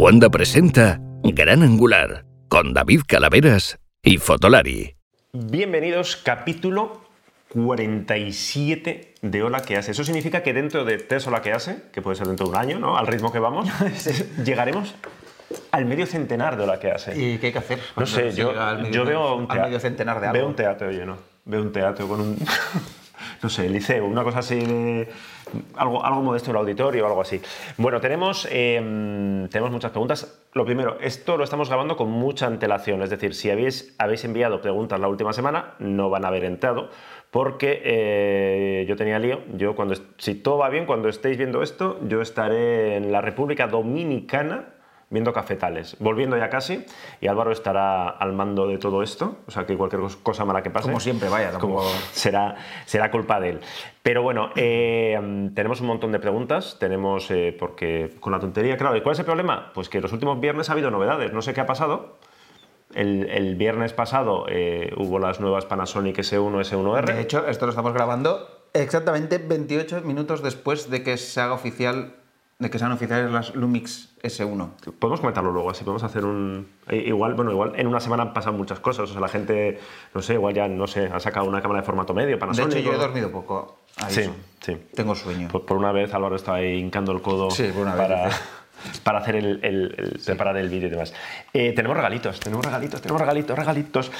Wanda presenta Gran Angular con David Calaveras y Fotolari. Bienvenidos, capítulo 47 de Hola que hace. Eso significa que dentro de tres Hola que hace, que puede ser dentro de un año, ¿no? Al ritmo que vamos, llegaremos al medio centenar de Hola que hace. ¿Y qué hay que hacer? No sé, yo, llega al medio- yo veo un al medio centenar de algo. Veo un teatro lleno. Veo un teatro con un. no sé, liceo, una cosa así de. Algo, algo modesto en el auditorio algo así. Bueno, tenemos, eh, tenemos muchas preguntas. Lo primero, esto lo estamos grabando con mucha antelación. Es decir, si habéis, habéis enviado preguntas la última semana, no van a haber entrado. Porque eh, yo tenía lío. Yo, cuando, si todo va bien, cuando estéis viendo esto, yo estaré en la República Dominicana viendo cafetales, volviendo ya casi, y Álvaro estará al mando de todo esto, o sea que cualquier cos- cosa mala que pase, Como siempre, vaya, como será, será culpa de él. Pero bueno, eh, tenemos un montón de preguntas, tenemos, eh, porque con la tontería, claro, ¿y cuál es el problema? Pues que los últimos viernes ha habido novedades, no sé qué ha pasado. El, el viernes pasado eh, hubo las nuevas Panasonic S1, S1R. De hecho, esto lo estamos grabando exactamente 28 minutos después de que se haga oficial, de que sean oficiales las Lumix S1. Podemos comentarlo luego, así podemos hacer un... i- Igual, bueno, igual en una semana han pasado muchas cosas, o sea, la gente, no sé, igual ya, no sé, ha sacado una cámara de formato medio, De Panasonic. hecho, yo he dormido poco. Ahí Sí, sí. Tengo sueño. Por, por una vez Álvaro está ahí hincando el codo Sí, por una vez, para, dice. para hacer el, el- el- preparar el vídeo y demás. Eh, tenemos regalitos, tenemos regalitos, tenemos regalitos, regalitos.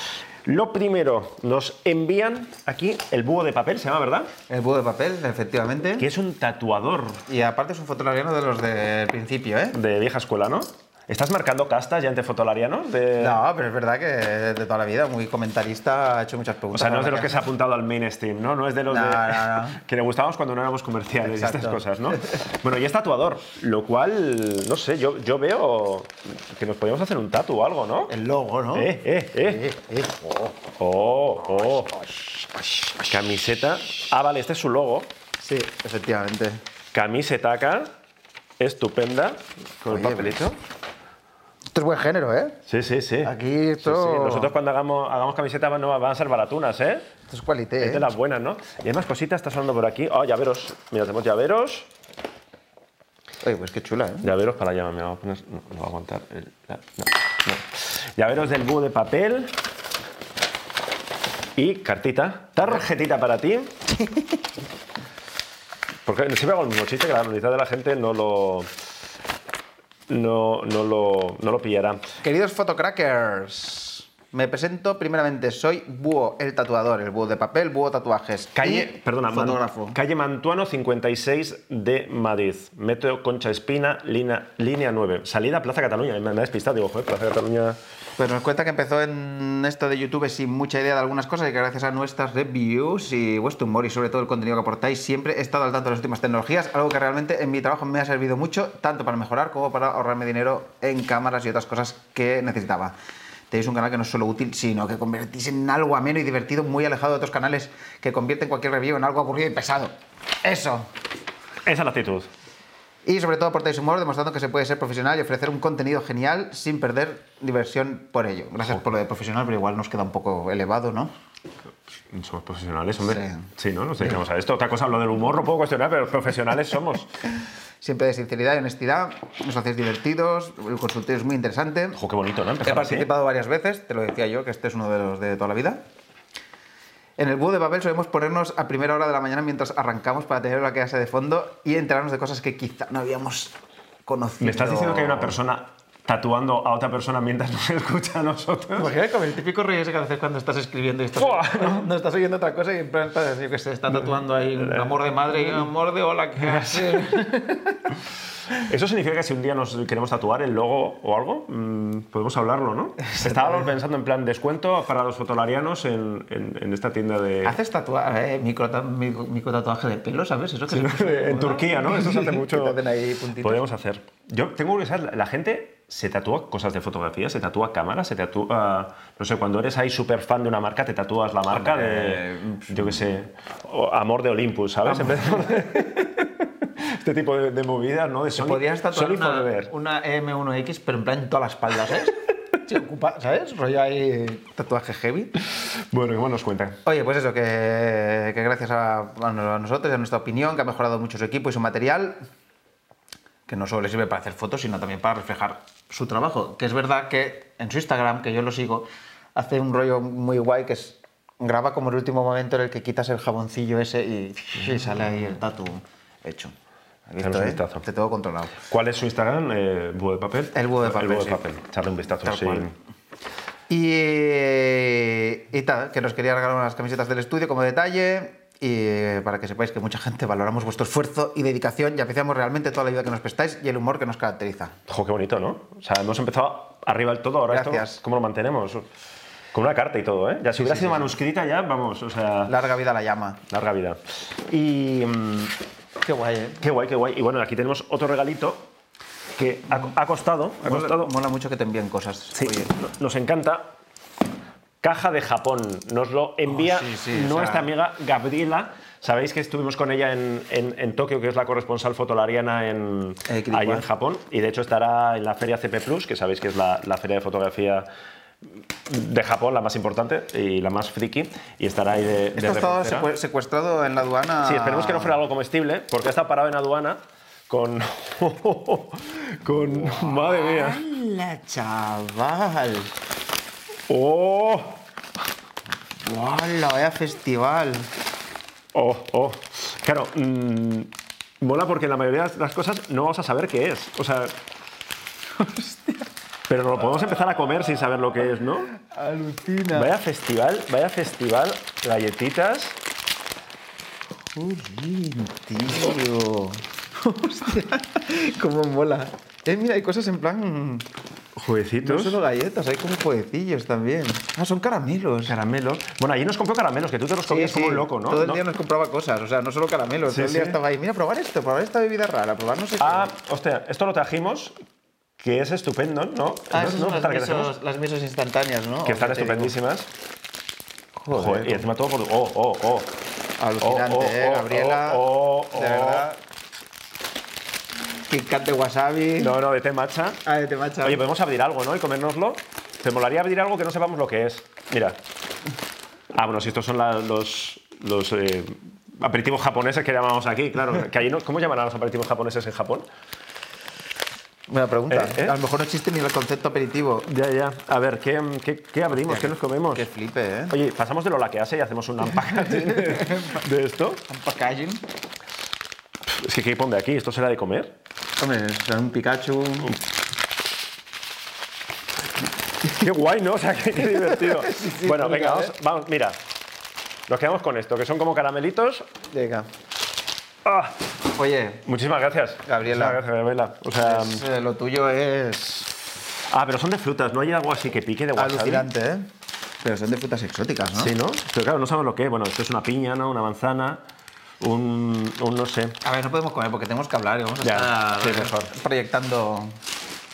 Lo primero, nos envían aquí el búho de papel, se llama, ¿verdad? El búho de papel, efectivamente. Que es un tatuador Y aparte es un fotolariano de los del principio, ¿eh? de vieja escuela, ¿no? ¿Estás marcando castas ya ante fotolariano? De... No, pero es verdad que de toda la vida, muy comentarista, ha hecho muchas O preguntas. sea, no es de los que se ha apuntado al mainstream, ¿no? No es de los No, de... no, no. que le gustábamos cuando no éramos comerciales y estas cosas, ¿no? Bueno, y es tatuador, lo cual, no sé, yo, yo veo que nos podríamos hacer un tatu o algo, ¿no? El logo, ¿no? Eh, eh, eh. Eh, eh. Oh, oh. Camiseta. Ah, vale, este es su logo. Sí, efectivamente. Camisetaca, estupenda, con el papelito. Esto es buen género, ¿eh? Sí, sí, sí. Aquí esto- sí. Nosotros cuando hagamos, hagamos camisetas no van a ser baratunas, ¿eh? Esto es cualité, Es de ¿eh? las buenas, ¿no? Y hay más cositas, está sonando por aquí. Oh, llaveros. Mira, tenemos llaveros. Oye, pues qué chula, ¿eh? Llaveros para la llama. Me voy a poner. No, no va a aguantar. el- la- no, no. Llaveros del búho de papel. Y cartita. Tarjetita para ti. Porque siempre hago el mismo chiste que la mitad de la gente no lo. No, no, lo, no lo pillará. Queridos fotocrackers, me presento primeramente. Soy Búho, el tatuador, el búho de papel, búho tatuajes. Calle, y perdona, Man- fotógrafo. calle Mantuano 56 de Madrid. Metro Concha Espina, línea, línea 9. Salida Plaza Cataluña. Me, me ha despistado, digo, joder, Plaza Cataluña. Pues nos cuenta que empezó en esto de YouTube sin mucha idea de algunas cosas y que gracias a nuestras reviews y vuestro humor y sobre todo el contenido que aportáis siempre he estado al tanto de las últimas tecnologías, algo que realmente en mi trabajo me ha servido mucho, tanto para mejorar como para ahorrarme dinero en cámaras y otras cosas que necesitaba. Tenéis un canal que no es solo útil, sino que convertís en algo ameno y divertido, muy alejado de otros canales que convierten cualquier review en algo aburrido y pesado. Eso. Esa es la actitud. Y sobre todo aportáis humor, demostrando que se puede ser profesional y ofrecer un contenido genial sin perder diversión por ello. Gracias por lo de profesional, pero igual nos queda un poco elevado, ¿no? Somos profesionales, hombre. Sí. Sí, ¿no? Nos dedicamos a esto. Otra cosa, lo del humor lo puedo cuestionar, pero profesionales somos. Siempre de sinceridad y honestidad, nos hacéis divertidos, el consultorio es muy interesante. Ojo, qué bonito, ¿no? He Empezar así. participado varias veces, te lo decía yo, que este es uno de los de toda la vida. En el búho de papel solemos ponernos a primera hora de la mañana mientras arrancamos para tener la clase de fondo y enterarnos de cosas que quizá no habíamos conocido. ¿Me estás diciendo que hay una persona tatuando a otra persona mientras nos escucha a nosotros? Imagina como el típico rollo ese que haces cuando estás escribiendo y estás, no, no estás oyendo otra cosa y en plan estás, yo que sé, está tatuando ahí un amor de madre y un amor de hola, ¿qué hace? ¿Eso significa que si un día nos queremos tatuar el logo o algo, mm, podemos hablarlo, no? Estábamos pensando en plan descuento para los fotolarianos en, en- en esta tienda de... Haces tatuaje, eh, micro, micro, micro tatuaje de pelo, ¿sabes? Eso que se puso- en Turquía, ¿no? Eso se hace mucho. Ahí. Podríamos hacer. Yo tengo que saber, la gente se tatúa cosas de fotografía, se tatúa cámaras, se tatúa. No sé, cuando eres ahí súper fan de una marca, te tatúas la marca de. Yo qué sé. Amor de Olympus, ¿sabes? En vez de- este tipo de, de movidas, ¿no? De Sony, Podrías tatuar una, una M1X, pero en plan en toda la espalda, ¿sabes? Se ocupa, ¿sabes? Rollo ahí tatuaje heavy. Bueno, ¿qué más nos cuentan? Oye, pues eso, que, que gracias a, a nosotros y a nuestra opinión, que ha mejorado mucho su equipo y su material, que no solo le sirve para hacer fotos, sino también para reflejar su trabajo. Que es verdad que en su Instagram, que yo lo sigo, hace un rollo muy guay que es graba como el último momento en el que quitas el jaboncillo ese y, y sale ahí el tatu hecho. ¿Has Echamos visto, un eh? vistazo. Te tengo controlado. ¿Cuál es su Instagram? Eh, ¿Búho de papel? El búho de papel, El búho de sí. papel. Echarle un vistazo, Tal sí. cual. Y, eh, y tal, que nos quería regalar unas camisetas del estudio como detalle y eh, para que sepáis que mucha gente valoramos vuestro esfuerzo y dedicación y apreciamos realmente toda la ayuda que nos prestáis y el humor que nos caracteriza. Ojo, qué bonito, ¿no? O sea, hemos empezado arriba del todo, ahora Gracias. esto, ¿cómo lo mantenemos? Con una carta y todo, ¿eh? Ya si hubiera sí, sido sí, sí. manuscrita ya, vamos, o sea, Larga vida la llama. larga vida. Y mm, Qué guay, ¿eh? qué guay, qué guay. Y bueno, aquí tenemos otro regalito que ha, ha costado, ha Mola, costado. mola mucho que te envíen cosas. Sí, Oye, no- nos encanta. Caja de Japón. Nos lo envía Oh, sí, sí, o nuestra sea- amiga Gabriela. Sabéis que estuvimos con ella en, en- en Tokio, que es la corresponsal fotolariana en, Eh, ahí en Japón. Y de hecho estará en la feria CP Plus, que sabéis que es la, la feria de fotografía de Japón, la más importante y la más friki. Y estará ahí de, Esto secue- secuestrado en la aduana. Sí, esperemos que no fuera algo comestible, porque ha estado parado en aduana con. con. Madre mía. ¡Hala, chaval! ¡Oh! ¡Hala, vaya festival! Oh, oh. Claro, mm, mola porque la mayoría de las cosas no vamos a saber qué es. O sea. Pero no lo podemos empezar a comer sin saber lo que es, ¿no? Alucina. Vaya festival, vaya festival, galletitas. Jolín, tío. Hostia, cómo mola. Eh, mira, hay cosas en plan. No Jueguecitos. solo galletas, hay como jueguecillos también. Ah, son caramelos. Caramelos. Bueno, allí nos compró caramelos, que tú te los comías como un loco, ¿no? Todo el ¿No? día nos compraba cosas, o sea, no solo caramelos. Sí, todo el día sí. estaba ahí, mira, probar esto, probar esta bebida rara, probar no sé qué. Ah, hostia, esto lo trajimos, que es estupendo, ¿no? Ah, ¿No? ¿No? las misos, las misos instantáneas, ¿no? Que están estupendísimas. Joder, Joder, y encima todo por. ¡Oh, oh, oh! Alucinante, Oh, oh, ¿eh, oh, Gabriela? oh, oh, de oh. verdad. Kit Kat de wasabi. No, no, de té matcha. Ah, de macha. Oye, podemos abrir algo, ¿no? Y comérnoslo. Te molaría abrir algo que no sepamos lo que es. Mira. Ah, bueno, si estos son la- los, los eh, aperitivos japoneses que llamamos aquí, claro. Que allí no, ¿Cómo llamarán los aperitivos japoneses en Japón? Buena pregunta. Eh, eh. A lo mejor no existe ni el concepto aperitivo. Ya, ya. A ver, ¿qué, qué, qué abrimos? ¿Qué nos comemos? Que flipe, ¿eh? Oye, pasamos de lo la que hace y hacemos un unpackaging de, esto. Un packaging. Es que, ¿qué pone aquí? ¿Esto será de comer? Hombre, sea, un Pikachu. Qué guay, ¿no? O sea, qué, qué divertido. bueno, venga, bien, vamos, vamos, mira. Nos quedamos con esto, que son como caramelitos. Venga. Ah, Oye, muchísimas gracias. Gabriela. Muchísimas gracias, Gabriela. O sea, es, eh, lo tuyo es ah, pero son de frutas, no hay algo así que pique de wasabi. alucinante, ¿eh? Pero son de frutas exóticas, ¿no? Sí, ¿no? Pero claro, no sabemos lo que es. Bueno, esto es una piña, ¿no? Una manzana, un, un no sé. A ver, no podemos comer porque tenemos que hablar y vamos a Ya, estar sí, mejor. proyectando.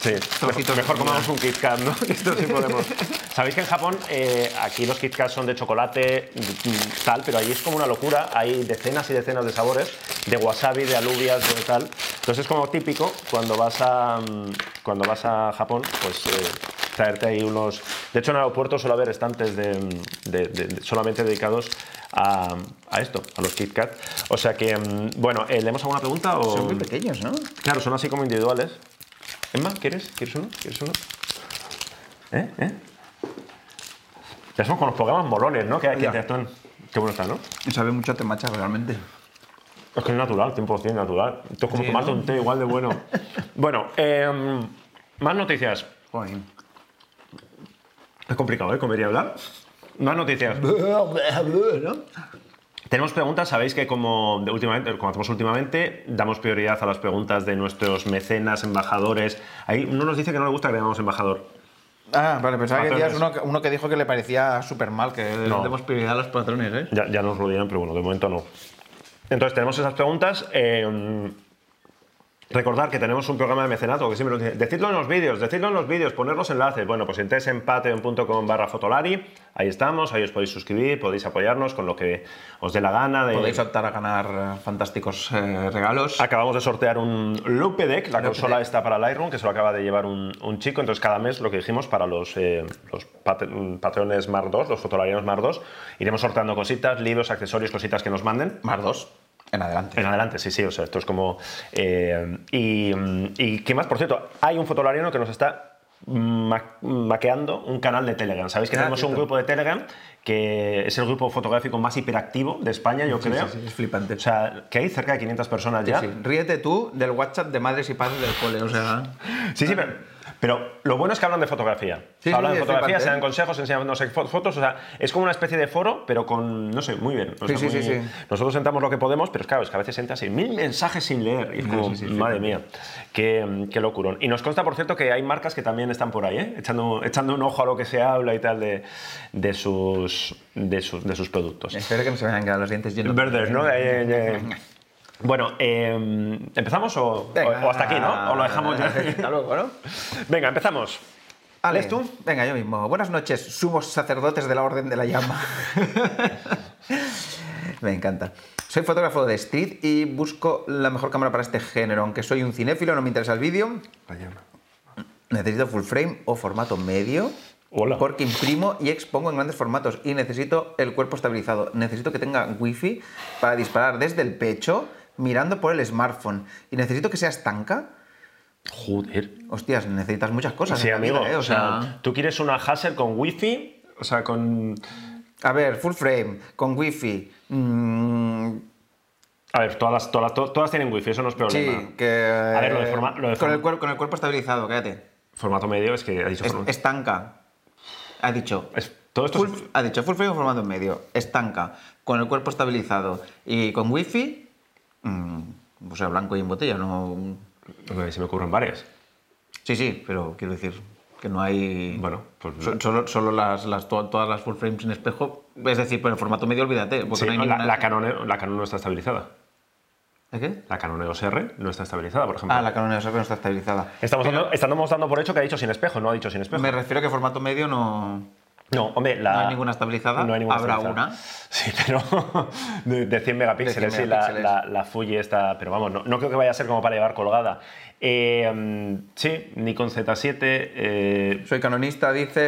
Sí, mejor comida. comamos un Kit Kat, ¿no? Esto sí podemos. Sabéis que en Japón eh, aquí los Kit Kat son de chocolate, mm, tal, pero allí es como una locura. Hay decenas y decenas de sabores, de wasabi, de alubias, de tal. Entonces es como típico cuando vas a, mm, cuando vas a Japón, pues eh, traerte ahí unos... De hecho en el aeropuerto suele haber estantes de, de- solamente dedicados a, a esto, a los Kit Kat. O sea que, mm, bueno, eh, ¿leemos alguna pregunta? O... Son muy pequeños, ¿no? Claro, son así como individuales. Emma, ¿quieres? ¿Quieres uno? ¿Quieres uno? ¿Eh? ¿Eh? Ya somos con los programas molones, ¿no? Que hay que interactúan. Qué bueno está, ¿no? Y sabe mucho a temacha realmente. Es que es natural, 100% natural. Esto es como Sí, tomarte ¿no? un té igual de bueno. bueno, em, más noticias. Joder. Es complicado, ¿eh? Comer y hablar. Más noticias. ¿No? Tenemos preguntas, sabéis que como, de últimamente, como hacemos últimamente, damos prioridad a las preguntas de nuestros mecenas, embajadores. Ahí uno nos dice que no le gusta que le llamamos embajador. Ah, vale, pensaba que decías uno, que- uno que dijo que le parecía súper mal, que No. demos prioridad a los patrones, ¿eh? Ya, ya nos lo dirán, pero bueno, de momento no. Entonces tenemos esas preguntas. eh, recordar que tenemos un programa de mecenato que siempre nos dice, decidlo en los vídeos, decidlo en los vídeos, poner los enlaces. Bueno, pues entréis en patreon.com barra fotolari, ahí estamos, ahí os podéis suscribir, podéis apoyarnos con lo que os dé la gana. De... Podéis optar a ganar eh, fantásticos eh, regalos. Acabamos de sortear un Loop Deck, la consola está para Lightroom, que se lo acaba de llevar un, un chico. Entonces, cada mes, lo que dijimos, para los, eh, los pat- mm, patrones Mar 2, los fotolarianos Mar 2, iremos sorteando cositas, libros, accesorios, cositas que nos manden. Más dos. En adelante. En adelante, sí, sí, o sea, esto es como... eh, y, y qué más, por cierto, hay un fotolariano que nos está ma- maqueando un canal de Telegram. Sabéis que Ah, tenemos un grupo de Telegram que es el grupo fotográfico más hiperactivo de España, yo Sí, creo. sí, sí, es flipante. O sea, que hay cerca de 500 personas Sí, ya. sí. Ríete tú del WhatsApp de madres y padres del cole, o sea... Sí, sí, pero, pero lo bueno es que hablan de fotografía. Sí, hablan sí, de fotografía, se dan ¿eh? consejos, enseñan no sé, fo- fotos. O sea, es como una especie de foro, pero con, no sé, muy bien. O sea, sí, muy-. Nosotros sentamos lo que podemos, pero es claro, es que a veces entras y mil mensajes sin leer. Y es como, madre mía, qué, qué locurón. Y nos consta, por cierto, que hay marcas que también están por ahí, ¿eh? echando, echando un ojo a lo que se habla y tal de, de, sus, de, sus, de sus productos. Espero que no se vayan a quedar los dientes llenos. Verdes, ¿no? Bueno, eh, ¿empezamos o, Venga. o hasta aquí, no? ¿O lo dejamos ya? Hasta luego, ¿no? Venga, empezamos. Ale, ¿Lees tú? Venga, yo mismo. Buenas noches, sumos sacerdotes de la Orden de la Llama. Me encanta. Soy fotógrafo de street y busco la mejor cámara para este género. Aunque soy un cinéfilo, no me interesa el vídeo. Necesito full frame o formato medio. Hola. Porque imprimo y expongo en grandes formatos y necesito el cuerpo estabilizado. Necesito que tenga wifi para disparar desde el pecho mirando por el smartphone. Y necesito que sea estanca. Joder. Hostias, necesitas muchas cosas. Sí, amigo. vida, ¿eh? o sea, tú quieres una Hassel con wifi, o sea, con... A ver, full frame, con wifi. mm, A ver, todas, las- todas, todas tienen wifi, eso no es problema. sí, que. A ver, lo de forma- lo de con, el cuerpo, con el cuerpo estabilizado, cállate. Formato medio es que ha dicho... Es- forma- estanca. Ha dicho. es- todo esto full- es- ha dicho full frame o formato medio. Estanca. Con el cuerpo estabilizado. Y con wifi. Mm, o sea, blanco y en botella, no. Se me ocurren varias. Sí, sí, pero quiero decir que no hay. Bueno, pues... So- Solo, solo las, las, to- todas las full frames sin espejo. Es decir, por el formato medio, olvídate. Porque Sí, no hay la, ninguna- la Canon, la Canon no está estabilizada. ¿De qué? La Canon EOS R no está estabilizada, por ejemplo. Ah, la Canon EOS R no está estabilizada. Estamos, dando, estamos dando por hecho que ha dicho sin espejo, no ha dicho sin espejo. Me refiero a que formato medio no. No, hombre, la... No hay ninguna estabilizada. No hay ninguna Habrá estabilizada. una. Sí, pero de, de 100 megapíxeles, De 100 sí, la, megapíxeles. la, la Fuji está... Pero vamos, no, no creo que vaya a ser como para llevar colgada. Eh, sí, Nikon Z7... eh, Soy canonista, dice.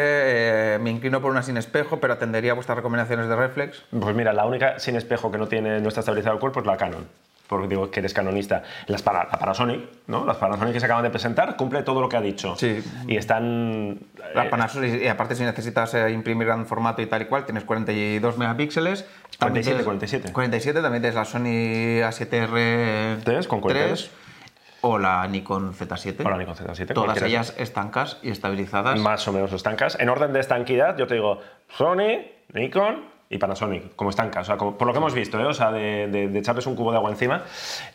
eh, me inclino por una sin espejo, pero atendería a vuestras recomendaciones de reflex. pues mira, la única sin espejo que no tiene no está estabilizado el cuerpo es la Canon. Porque digo que eres canonista. Las para, la Panasonic, ¿no? Las Panasonic que se acaban de presentar cumple todo lo que ha dicho. Sí. Y están... La eh, Panasonic, y aparte, si necesitas eh, imprimir gran formato y tal y cual, tienes 42 megapíxeles. También 47, tienes- 47. 47, también tienes la Sony A7R ¿Tres? ¿Con 42? o la Nikon Z7. O la Nikon Z7, Todas ellas estancas y estabilizadas. más o menos estancas. En orden de estanquidad, yo te digo Sony, Nikon y Panasonic, como estancas. O sea, como- por lo que hemos visto, ¿eh? o sea, de, de- de echarles un cubo de agua encima.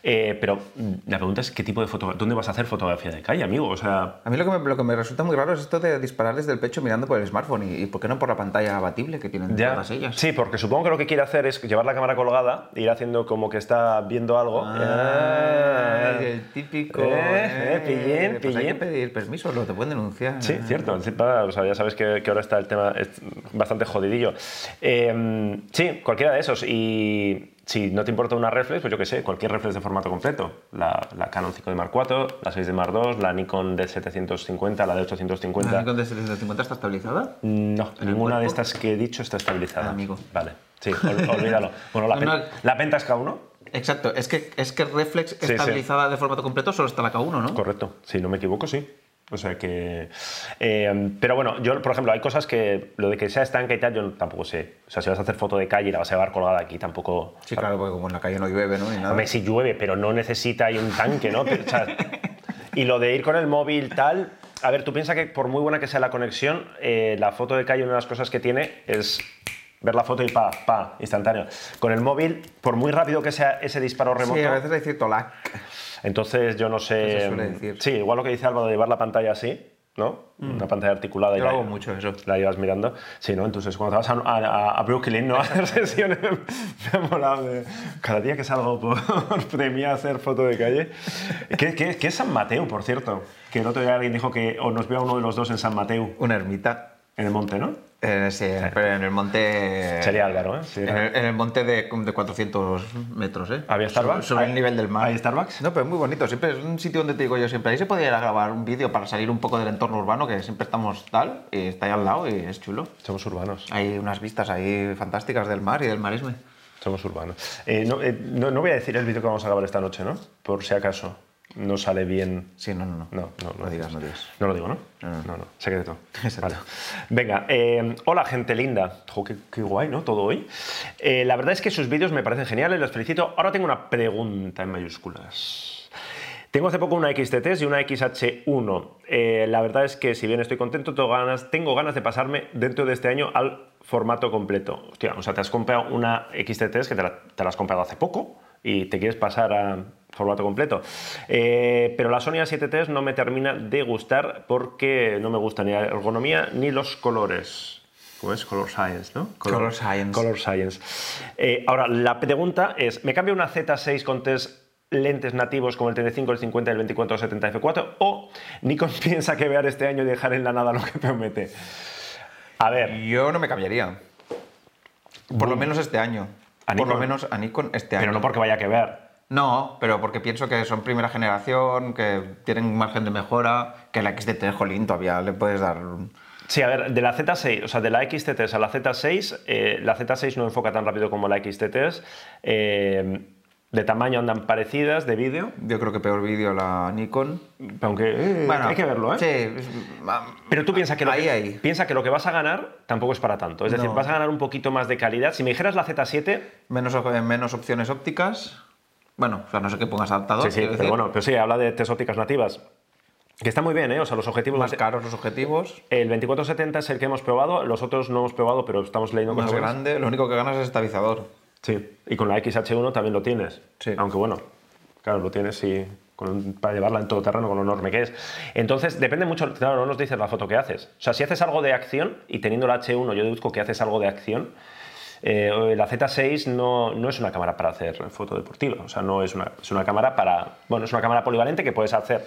Eh, pero la pregunta es: ¿qué tipo de fotografía? ¿Dónde vas a hacer fotografía de calle, amigo? O sea. A mí lo que, me, lo que me resulta muy raro es esto de disparar desde el pecho mirando por el smartphone y, y ¿por qué no por la pantalla abatible que tienen Ya, todas ellas? sí, porque supongo que lo que quiere hacer es llevar la cámara colgada e ir haciendo como que está viendo algo. Ah, Ah. el típico. Eh, eh, pillín, pues hay que pillín. pedir permiso, lo te pueden denunciar. Sí, cierto. O sea, ya sabes que, que ahora está el tema es bastante jodidillo. Eh, sí, cualquiera de esos. Y si no te importa una reflex, pues yo qué sé, cualquier reflex de formato completo. La, la Canon 5D Mark IV, la 6D Mark II, la Nikon D750, la ¿La D850. Nikon D750 está estabilizada? No, el ninguna de estas que he dicho está estabilizada. Ah, amigo. Vale, sí, ol- olvídalo. Bueno, la, No, no. la Pentax K1, Exacto, es que, es que reflex sí. estabilizada de formato completo solo está la K1, ¿no? Correcto, si no me equivoco, sí. O sea que. eh, pero bueno, yo, por ejemplo, hay cosas que. Lo de que sea estanca y tal, yo tampoco sé. O sea, si vas a hacer foto de calle y la vas a llevar colgada aquí, tampoco. Sí, claro, porque como en la calle no llueve, ¿no? Ni nada. Hombre, si llueve, pero no necesita ahí un tanque, ¿no? Pero, o sea, y lo de ir con el móvil tal. A ver, tú piensas que por muy buena que sea la conexión, eh, la foto de calle, una de las cosas que tiene es ver la foto y pa, pa, instantáneo. Con el móvil, por muy rápido que sea ese disparo remoto, Sí, a veces hay cierto lag. Entonces yo no sé. Eso suele decir. Sí, igual lo que dice Álvaro de llevar la pantalla así, ¿no? Una pantalla articulada y Mm. Yo la, hago mucho eso. la llevas mirando. Sí, ¿no? Entonces cuando vas a, a- a Brooklyn, ¿no? A hacer sesiones, me ha molado. de- Cada día que salgo por premia a hacer foto de calle. ¿Qué, qué, qué es San Mateo, por cierto? Que el otro día alguien dijo que o nos vea uno de los dos en San Mateo, Una ermita. En el monte, ¿no? Eh, sí, pero en el monte. Sería Álvaro, ¿eh? Sí, En el, en el monte de, de 400 metros, ¿eh? ¿Había Sobre- Starbucks? Sobre, ¿Hay- el nivel del mar. hay Starbucks? No, pero es muy bonito. Siempre es un sitio donde te digo yo siempre. Ahí se podría ir a grabar un vídeo para salir un poco del entorno urbano, que siempre estamos tal, y está ahí al lado y es chulo. Somos urbanos. Hay unas vistas ahí fantásticas del mar y del maresme. Somos urbanos. Eh, no, eh, no- no voy a decir el vídeo que vamos a grabar esta noche, ¿no? Por si acaso no sale bien. Sí, no, no, no. No, no, No digas, no digas. No lo digo, ¿no? No, no. no. no. Secreto. Exacto. Vale. Venga, eh, hola gente linda. Jo, qué, qué guay, ¿no? Todo hoy. Eh, la verdad es que sus vídeos me parecen geniales, los felicito. Ahora tengo una pregunta en mayúsculas. Tengo hace poco una XT3 y una XH1. Eh, la verdad es que si bien estoy contento, tengo ganas, tengo ganas de pasarme dentro de este año al formato completo. Hostia, o sea, te has comprado una XT3 que te la, te la has comprado hace poco y te quieres pasar a formato completo. Eh, pero la Sony A7 III no me termina de gustar porque no me gusta ni la ergonomía ni los colores. ¿Cómo es? Color Science, ¿no? Color Science. Color Science. Eh, ahora, la pregunta es, ¿me cambio una Z6 con tres lentes nativos como el 35, el 50 y el 24 70 f4 o Nikon piensa que vear este año y dejar en la nada lo que promete? A ver, Yo no me cambiaría. Por lo menos este año. ¿A Por lo menos a Nikon este año. pero no porque vaya que ver. No, pero porque pienso que son primera generación, que tienen margen de mejora, que la XT3, jolín, todavía le puedes dar... Sí, a ver, de la Z6, o sea, de la XT3 a la Z6, eh, la Z6 no enfoca tan rápido como la XT3. eh, de tamaño andan parecidas, de vídeo, Yo creo que peor vídeo la Nikon. aunque eh, Bueno, hay que verlo, ¿eh? Sí. Pero tú piensas que, lo ahí, que, ahí. piensa que lo que vas a ganar tampoco es para tanto. Es decir, vas a ganar un poquito más de calidad. Si me dijeras la Z7, Menos, op- menos opciones ópticas. Bueno, o sea, no sé qué pongas adaptador. sí, sí, pero decir. bueno, pero sí, habla de test ópticas nativas. Que está muy bien, ¿eh? O sea, los objetivos... Más caros los objetivos, El 2470 es el que hemos probado, los otros no hemos probado, pero estamos leyendo más cosas buenas. grande, lo único que ganas es estabilizador. Sí, y con la XH1 también lo tienes. Sí. Aunque bueno, claro, lo tienes y con- para llevarla en todo terreno con lo enorme que es. Entonces, depende mucho, claro, no nos dices la foto que haces. O sea, si haces algo de acción, y teniendo la H1 yo deduzco que haces algo de acción, eh, la Z6 no, no es una cámara para hacer foto deportiva. O sea, no es una, es una cámara para... Bueno, es una cámara polivalente que puedes hacer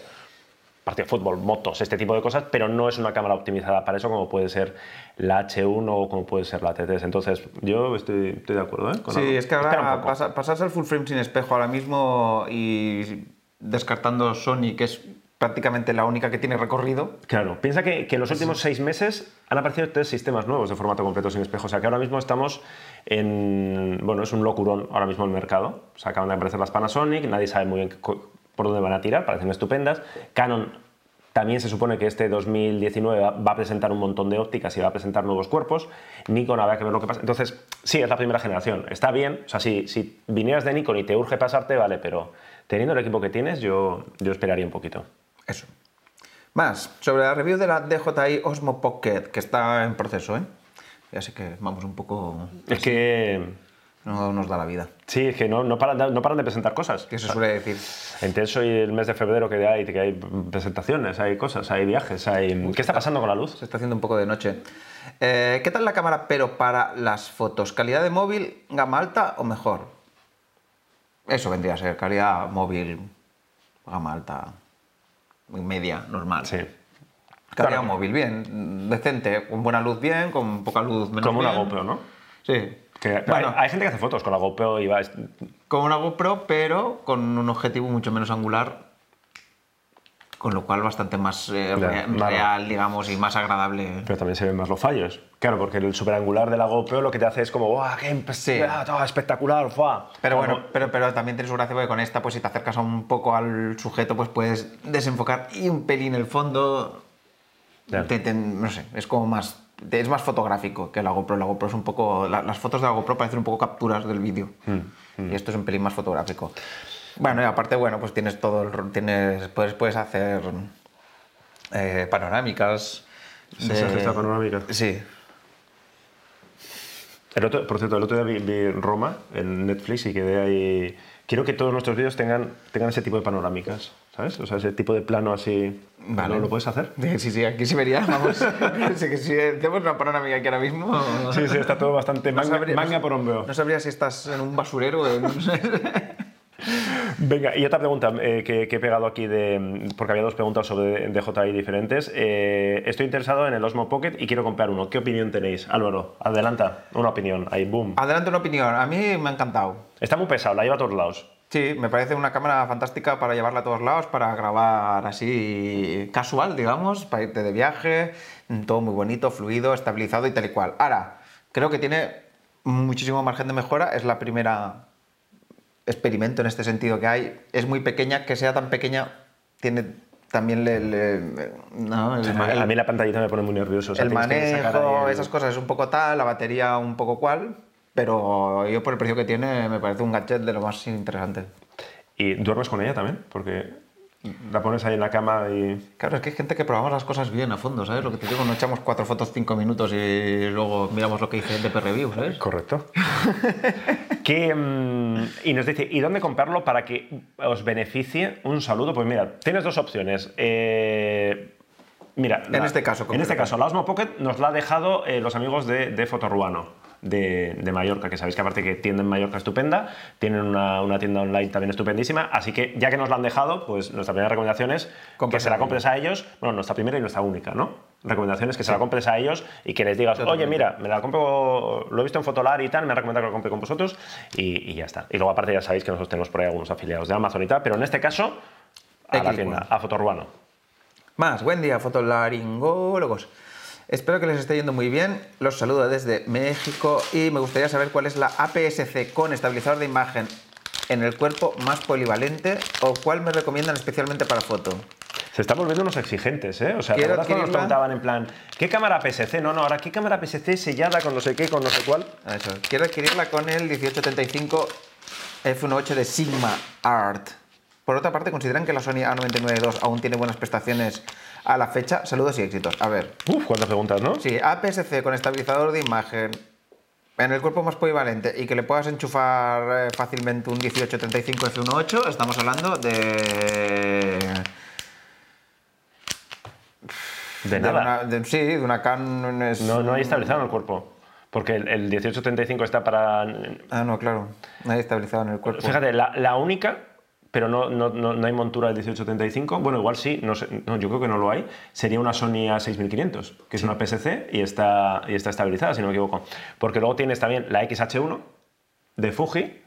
partido de fútbol, motos, este tipo de cosas, pero no es una cámara optimizada para eso como puede ser la H1 o como puede ser la T3. Entonces, yo estoy, estoy de acuerdo. ¿eh? Con Sí, algo. es que ahora pasa- pasarse al full frame sin espejo ahora mismo y descartando Sony, que es prácticamente la única que tiene recorrido. Claro, piensa que, que en los últimos seis meses han aparecido tres sistemas nuevos de formato completo sin espejo. O sea que ahora mismo estamos en. Bueno, es un locurón ahora mismo el mercado. O acaban de aparecer las Panasonic, nadie sabe muy bien por dónde van a tirar, parecen estupendas. Canon también se supone que este 2019 va va a presentar un montón de ópticas y va a presentar nuevos cuerpos. Nikon habrá que ver lo que pasa. Entonces, sí, es la primera generación. Está bien. O sea, si, si vinieras de Nikon y te urge pasarte, vale, pero teniendo el equipo que tienes, yo, yo esperaría un poquito. Eso. Más, sobre la review de la DJI Osmo Pocket, que está en proceso, ¿eh? Ya sé que vamos un poco... Es que No nos da la vida, Sí, es que no, no, paran, de- no paran de presentar cosas. que se suele decir. Entre eso y el mes de febrero que hay, que hay presentaciones, hay cosas, hay viajes, hay... ¿Qué está pasando con la luz? Se está haciendo un poco de noche. Eh, ¿Qué tal la cámara, pero para las fotos? ¿Calidad de móvil, gama alta o mejor? Eso vendría a ser, calidad móvil, gama alta, media, normal. Sí. Calidad Claro. móvil, bien, decente, con buena luz bien, con poca luz menos Como una bien. GoPro, ¿no? Sí. Que Bueno. hay, hay gente que hace fotos con la GoPro y va... Como una GoPro, pero con un objetivo mucho menos angular, con lo cual bastante más eh, Ya, re- claro. real, digamos, y más agradable. Pero también se ven más los fallos. Claro, porque el superangular de la GoPro lo que te hace es como, ¡guau, qué Sí. ah, todo espectacular! ¡fua! Pero Como- bueno, pero, pero también tiene su gracia porque con esta, pues si te acercas un poco al sujeto, pues puedes desenfocar y un pelín el fondo. Ya. Te- te- no sé, es como más. te- Es más fotográfico que la GoPro. La GoPro es un poco. la- las fotos de la GoPro parecen un poco capturas del vídeo. Mm, Y esto es un pelín más fotográfico. Bueno, y aparte, bueno, pues tienes todo el. Tienes, puedes, puedes hacer eh, panorámicas. Sí, hace esta panorámica. Sí. El otro, por cierto, el otro día vi, vi Roma en Netflix y quedé ahí... Quiero que todos nuestros vídeos tengan, tengan ese tipo de panorámicas, ¿sabes? O sea, ese tipo de plano así... Vale. ¿Lo, lo puedes hacer? Sí, sí, aquí se vería, vamos. sí, que si hacemos una panorámica aquí ahora mismo. Sí, sí, está todo bastante No manga, sabría- manga por hombro. No sabría si estás en un basurero o en un... Venga, y otra pregunta eh, que, que he pegado aquí, de, porque había dos preguntas sobre DJI diferentes. Eh, estoy interesado en el Osmo Pocket y quiero comprar uno. ¿Qué opinión tenéis? Álvaro, adelanta, una opinión. Ahí, boom. Adelante una opinión. A mí me ha encantado. Está muy pesado, la lleva a todos lados. Sí, me parece una cámara fantástica para llevarla a todos lados, para grabar así casual, digamos, para irte de viaje, todo muy bonito, fluido, estabilizado y tal y cual. Ahora, creo que tiene muchísimo margen de mejora. Es la primera experimento en este sentido que hay. Es muy pequeña, que sea tan pequeña tiene también le, le- no, el, A mí la pantallita me pone muy nervioso. o sea, el tienes que sacar manejo, el- esas cosas es un poco tal, la batería un poco cual, pero yo por el precio que tiene me parece un gadget de lo más interesante. ¿Y duermes con ella también? Porque la pones ahí en la cama y... Claro, es que hay gente que probamos las cosas bien a fondo, ¿sabes? Lo que te digo, no echamos cuatro fotos cinco minutos y luego miramos lo que dice el DP Review, ¿sabes? Correcto. Que, mm, y nos dice, ¿y dónde comprarlo para que os beneficie? Un saludo. Pues mira, tienes dos opciones. Eh, mira, En este caso, En este caso, la Osmo Pocket nos la ha dejado eh, los amigos de, de Fotoruano. De, de Mallorca, que sabéis que aparte que tienden Mallorca estupenda, tienen una, una tienda online también estupendísima, así que ya que nos la han dejado, pues nuestra primera recomendación es que se la compres a ellos, bueno, nuestra primera y nuestra única, ¿no? Recomendación es que se la compres a ellos y que les digas, oye, mira, me la compro, lo he visto en Fotolar y tal, me ha recomendado que lo compre con vosotros y, y ya está. Y luego aparte ya sabéis que nosotros tenemos por ahí algunos afiliados de Amazon y tal, pero en este caso, a la tienda, a Fotoruano. Más, buen día, fotolaringólogos. Espero que les esté yendo muy bien. Los saludo desde México y me gustaría saber cuál es la APS-C con estabilizador de imagen en el cuerpo más polivalente o cuál me recomiendan especialmente para foto. Se están volviendo unos exigentes, ¿eh? O sea, ¿te Quiero nos preguntaban en plan, ¿qué cámara PSC? No, no, ahora, ¿qué cámara PSC sellada con no sé qué, con no sé cuál? Eso. Quiero adquirirla con el 1875 F18 de Sigma Art. Por otra parte, ¿consideran que la Sony A99 II aún tiene buenas prestaciones a la fecha? Saludos y éxitos. A ver, Uf, cuántas preguntas, ¿no? Sí, APS-C con estabilizador de imagen en el cuerpo más polivalente y que le puedas enchufar eh, fácilmente un 1835 F18, estamos hablando de... De nada. una- de- sí, de una Canon... es- No, no hay estabilizado en el cuerpo. Porque el, el 1835 está para Ah, no, claro, no hay estabilizado en el cuerpo. Fíjate, la, la única, pero no, no, no, no hay montura del 1875, bueno, igual sí, no sé, no, yo creo que no lo hay, sería una Sony A6500, que es una PSC y está, y está estabilizada, si no me equivoco. Porque luego tienes también la XH1 de Fuji,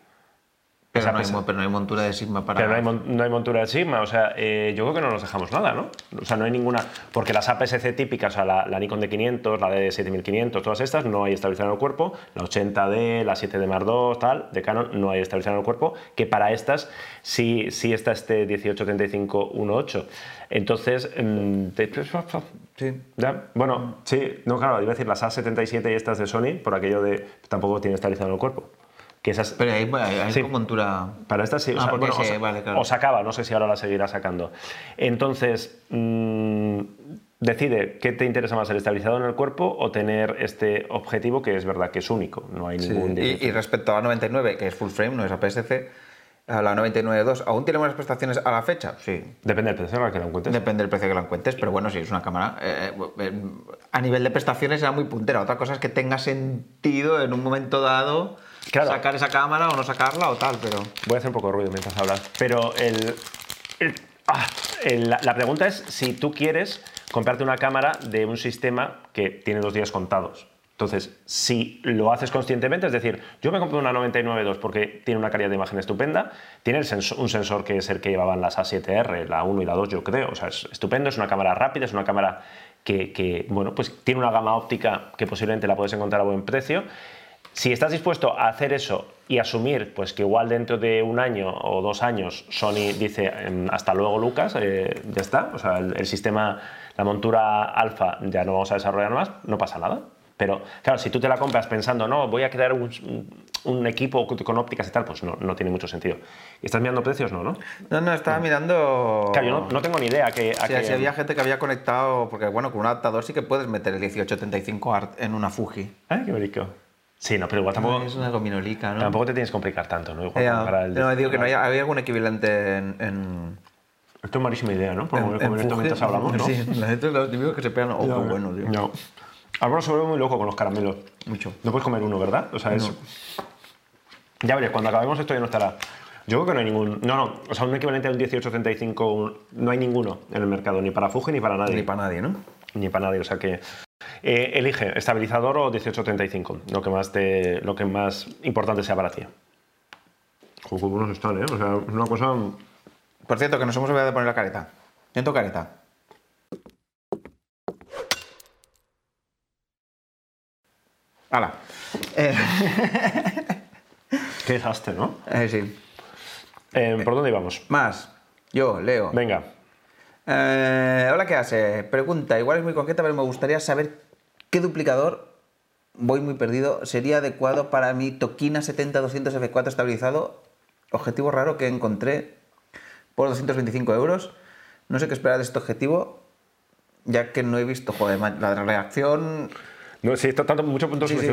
pero, no hay, pesa. mo- pero no hay montura de Sigma para... pero no hay, mon- no hay montura de Sigma, o sea, eh, yo creo que no nos dejamos nada, ¿no? O sea, no hay ninguna, porque las APS-C típicas, o sea, la, la Nikon D500, la D7500, todas estas, no hay estabilizador en el cuerpo, la 80D, la 7D Mark II, tal, de Canon, no hay estabilizador en el cuerpo, que para estas sí, sí está este 1835-18. Entonces, mm, te- Sí. ya, Bueno, sí, no, claro, iba a decir las A77 y estas de Sony, por aquello de tampoco tiene estabilizador en el cuerpo. Que esas, Pero hay, hay, Sí. con montura... para esta sí, o Ah, sea, porque bueno, se- o, vale, claro. o sacaba, no sé si ahora la seguirá sacando. Entonces, mm, decide qué te interesa más, el estabilizador en el cuerpo o tener este objetivo que es verdad que es único, no hay Sí, ningún... Y, y respecto a la 99, que es full frame, no es APS-C, a la 99.2, ¿aún tiene buenas prestaciones a la fecha? Sí. Depende del precio al que la encuentres. Depende del precio que la encuentres, pero bueno, sí, es una cámara. eh, eh, a nivel de prestaciones era muy puntera. Otra cosa es que tenga sentido en un momento dado Claro. sacar esa cámara o no sacarla o tal, pero... Voy a hacer un poco de ruido mientras hablas. Pero el, el- ah, el- la, pregunta es si tú quieres comprarte una cámara de un sistema que tiene dos días contados. Entonces, si lo haces conscientemente, es decir, yo me compro una 99.2 porque tiene una calidad de imagen estupenda, tiene el sensor- un sensor que es el que llevaban las A7R, la 1 y la 2, yo creo, o sea, es estupendo, es una cámara rápida, es una cámara que, que, bueno, pues tiene una gama óptica que posiblemente la puedes encontrar a buen precio. Si estás dispuesto a hacer eso y asumir pues que igual dentro de un año o dos años Sony dice em, hasta luego Lucas, eh, ya está, o sea, el, el sistema, la montura alfa ya no vamos a desarrollar más, no pasa nada. Pero claro, si tú te la compras pensando, no, voy a crear un, un equipo con ópticas y tal, pues no, no tiene mucho sentido. ¿Y estás mirando precios? No, ¿no? No, no, estaba mirando... Claro, yo no, no tengo ni idea a qué... a Sí, qué- sí había gente que había conectado, porque bueno, con un adaptador sí que puedes meter el 1875 Art en una Fuji. Ay, qué bonito. Sí, no, pero igual tampoco, Es una gominolica, ¿no? tampoco te tienes que complicar tanto, ¿no? Igual Ya, para el- no, digo que no había algún equivalente en... en Esto es malísima idea, ¿no? Por en- como en en estos momentos hablamos, ¿no? Sí, la gente los típicos que se pegan, oh, qué bueno, tío. No. Álvaro se vuelve muy loco con los caramelos. Mucho. No puedes comer uno, ¿verdad? O sea, es... Ya veréis, cuando acabemos esto ya no estará. Yo creo que no hay ningún... No, no. O sea, un equivalente a un 1835 un- no hay ninguno en el mercado, ni para Fuji ni para nadie. Ni para nadie, ¿no? Ni para nadie, o sea que... eh, elige estabilizador o 1835, lo que más, te, lo que más importante sea para ti. Qué buenos están, ¿eh? O sea, es una cosa... Por cierto, que nos hemos olvidado de poner la careta. Siento careta. ¡Hala! Eh, Qué desastre, ¿no? eh, sí. Eh, ¿Por dónde íbamos? Más. Yo, Leo. Venga. Eh, hola, ¿qué hace? Pregunta, igual es muy concreta, pero me gustaría saber qué duplicador, voy muy perdido, sería adecuado para mi Tokina 70-200 F4 estabilizado. Objetivo raro que encontré por 225 euros. No sé qué esperar de este objetivo, ya que no he visto, joder, la reacción No, sí, está tanto, mucho punto de Sí, sí.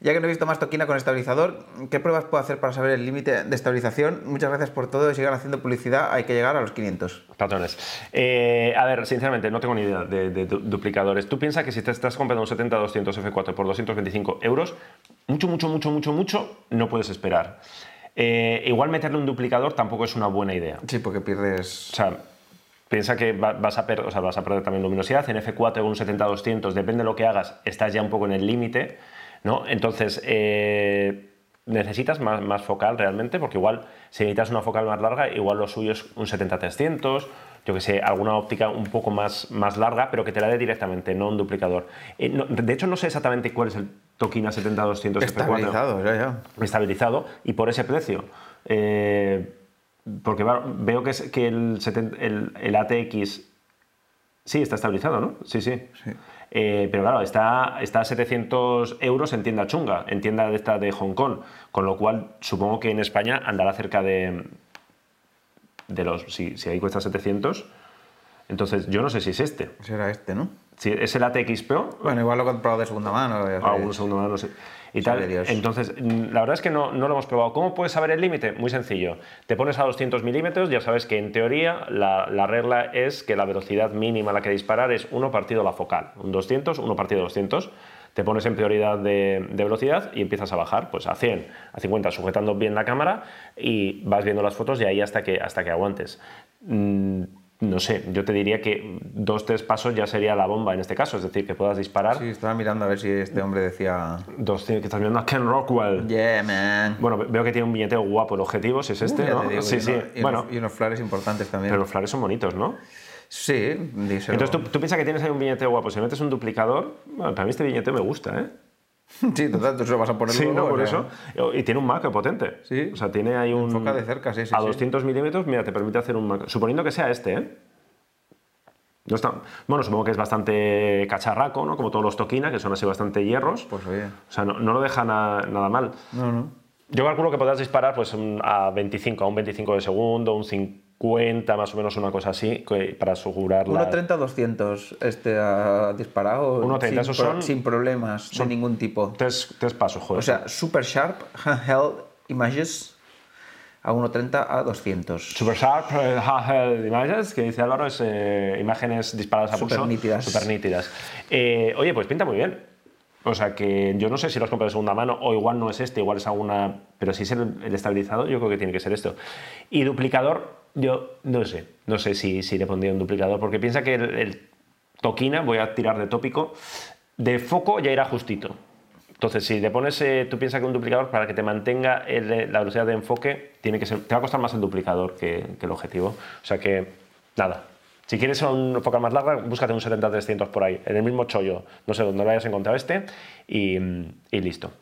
Ya que no he visto más toquina con estabilizador, ¿qué pruebas puedo hacer para saber el límite de estabilización? Muchas gracias por todo y sigan haciendo publicidad. Hay que llegar a los 500. Patrones. Eh, a ver, sinceramente, no tengo ni idea de, de du- duplicadores. Tú piensas que si te estás comprando un 70-200 F4 por 225 euros, mucho, mucho, mucho, mucho, mucho, no puedes esperar. Eh, igual meterle un duplicador tampoco es una buena idea. Sí, porque pierdes. O sea, piensa que va- vas a, per- o sea, vas a perder también luminosidad. En F4 o un 70-200, depende de lo que hagas, estás ya un poco en el límite. ¿No? Entonces, eh, necesitas más, más focal realmente, porque igual si necesitas una focal más larga, igual lo suyo es un 70-300, yo que sé, alguna óptica un poco más, más larga, pero que te la dé directamente, no un duplicador. Eh, no- de hecho, no sé exactamente cuál es el Tokina 70-200 F4 Estabilizado, ya, ya. estabilizado y por ese precio. Eh, porque veo que, es, que el, 70 el, el ATX sí está estabilizado, ¿no? Sí, sí. Eh, pero claro, está, está a 700 euros en tienda chunga, en tienda de esta de Hong Kong, con lo cual supongo que en España andará cerca de, de los. Si, si ahí cuesta 700, entonces yo no sé si es este. Será este, ¿no? Si es el ATX Pro, Bueno, igual lo he comprado de segunda mano. sabéis. algún segundo más, no sé. Y tal. Dios. Entonces, la verdad es que no, no lo hemos probado. ¿Cómo puedes saber el límite? Muy sencillo. Te pones a 200 milímetros, ya sabes que en teoría la, la regla es que la velocidad mínima a la que disparar es 1 partido la focal. Un 200, 1 partido 200. Te pones en prioridad de, de velocidad y empiezas a bajar pues a 100, a 50, sujetando bien la cámara y vas viendo las fotos de ahí hasta que, hasta que aguantes. Mm, no sé, yo te diría que dos, tres pasos ya sería la bomba en este caso, es decir, que puedas disparar Sí, estaba mirando a ver si este hombre decía. 200, que estás viendo a Ken Rockwell. Yeah, man. Bueno, veo que tiene un billeteo guapo el objetivo, si es este, ¿no? digo, sí, y sí. y, bueno, unos, y unos flares importantes también. pero los flares son bonitos, ¿no? Sí, díselo. Entonces tú, tú piensas que tienes ahí un billeteo guapo, si metes un duplicador, bueno, para mí este billeteo me gusta, ¿eh? Sí, total, tú se lo vas a poner Sí, luego, no, por o sea, eso. Y tiene un macro potente. Sí. O sea, tiene ahí un... Enfoca de cerca, sí, sí, A sí. 200 milímetros, mira, te permite hacer un macro. Suponiendo que sea este, ¿eh? No está... Bueno, supongo que es bastante cacharraco, ¿no? Como todos los Tokina, que son así bastante hierros. Pues oye. O sea, no, no lo deja na- nada mal. No, no. Yo calculo que podrás disparar pues, a 25, a un 25 de segundo, un 50, más o menos una cosa así, para asegurar la... 1.30-200 este ha disparado 1.30, sin, esos pro- son- sin problemas de ningún tipo. Tres, tres pasos, joder. O sea, super sharp handheld images a 1.30 a 200. Super Sharp handheld Images, que dice Álvaro, es eh, imágenes disparadas a pulso. Supernítidas. Super nítidas. Eh, oye, pues pinta muy bien. O sea que yo no sé si los compras de segunda mano o igual no es este, igual es alguna. Pero si es el, el estabilizado, yo creo que tiene que ser esto. Y duplicador, yo no sé. No sé si, si le pondría un duplicador, porque piensa que el, Tokina, voy a tirar de tópico, de foco ya irá justito. Entonces, si le pones, eh, tú piensas que un duplicador para que te mantenga la velocidad de enfoque, tiene que ser, te va a costar más el duplicador que el objetivo. O sea que, nada. Si quieres un focal más larga, búscate un 70-300 por ahí, en el mismo chollo. No sé dónde lo hayas encontrado este y, y listo.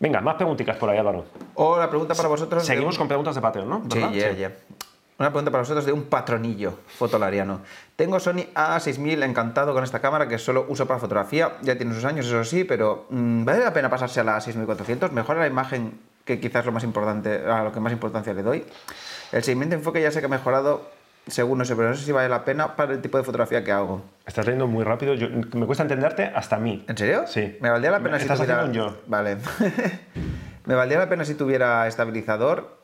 Venga, más preguntitas por ahí, Álvaro. O la pregunta para vosotros. Seguimos con preguntas de Patreon, ¿no? Sí, ¿Verdad? yeah, yeah. Una pregunta para vosotros de un patronillo fotolariano. Tengo Sony A6000 encantado con esta cámara que solo uso para fotografía. Ya tiene sus años, eso sí, pero mm, ¿vale la pena pasarse a la A6400? Mejora la imagen, que quizás lo más importante, a lo que más importancia le doy. El seguimiento de enfoque ya sé que ha mejorado, según no sé, pero no sé si vale la pena para el tipo de fotografía que hago. Estás leyendo muy rápido. yo- me cuesta entenderte hasta a mí. ¿En serio? Sí. Me valdría la pena si Estás tuviera. yo. Vale. Me valdría la pena si tuviera estabilizador.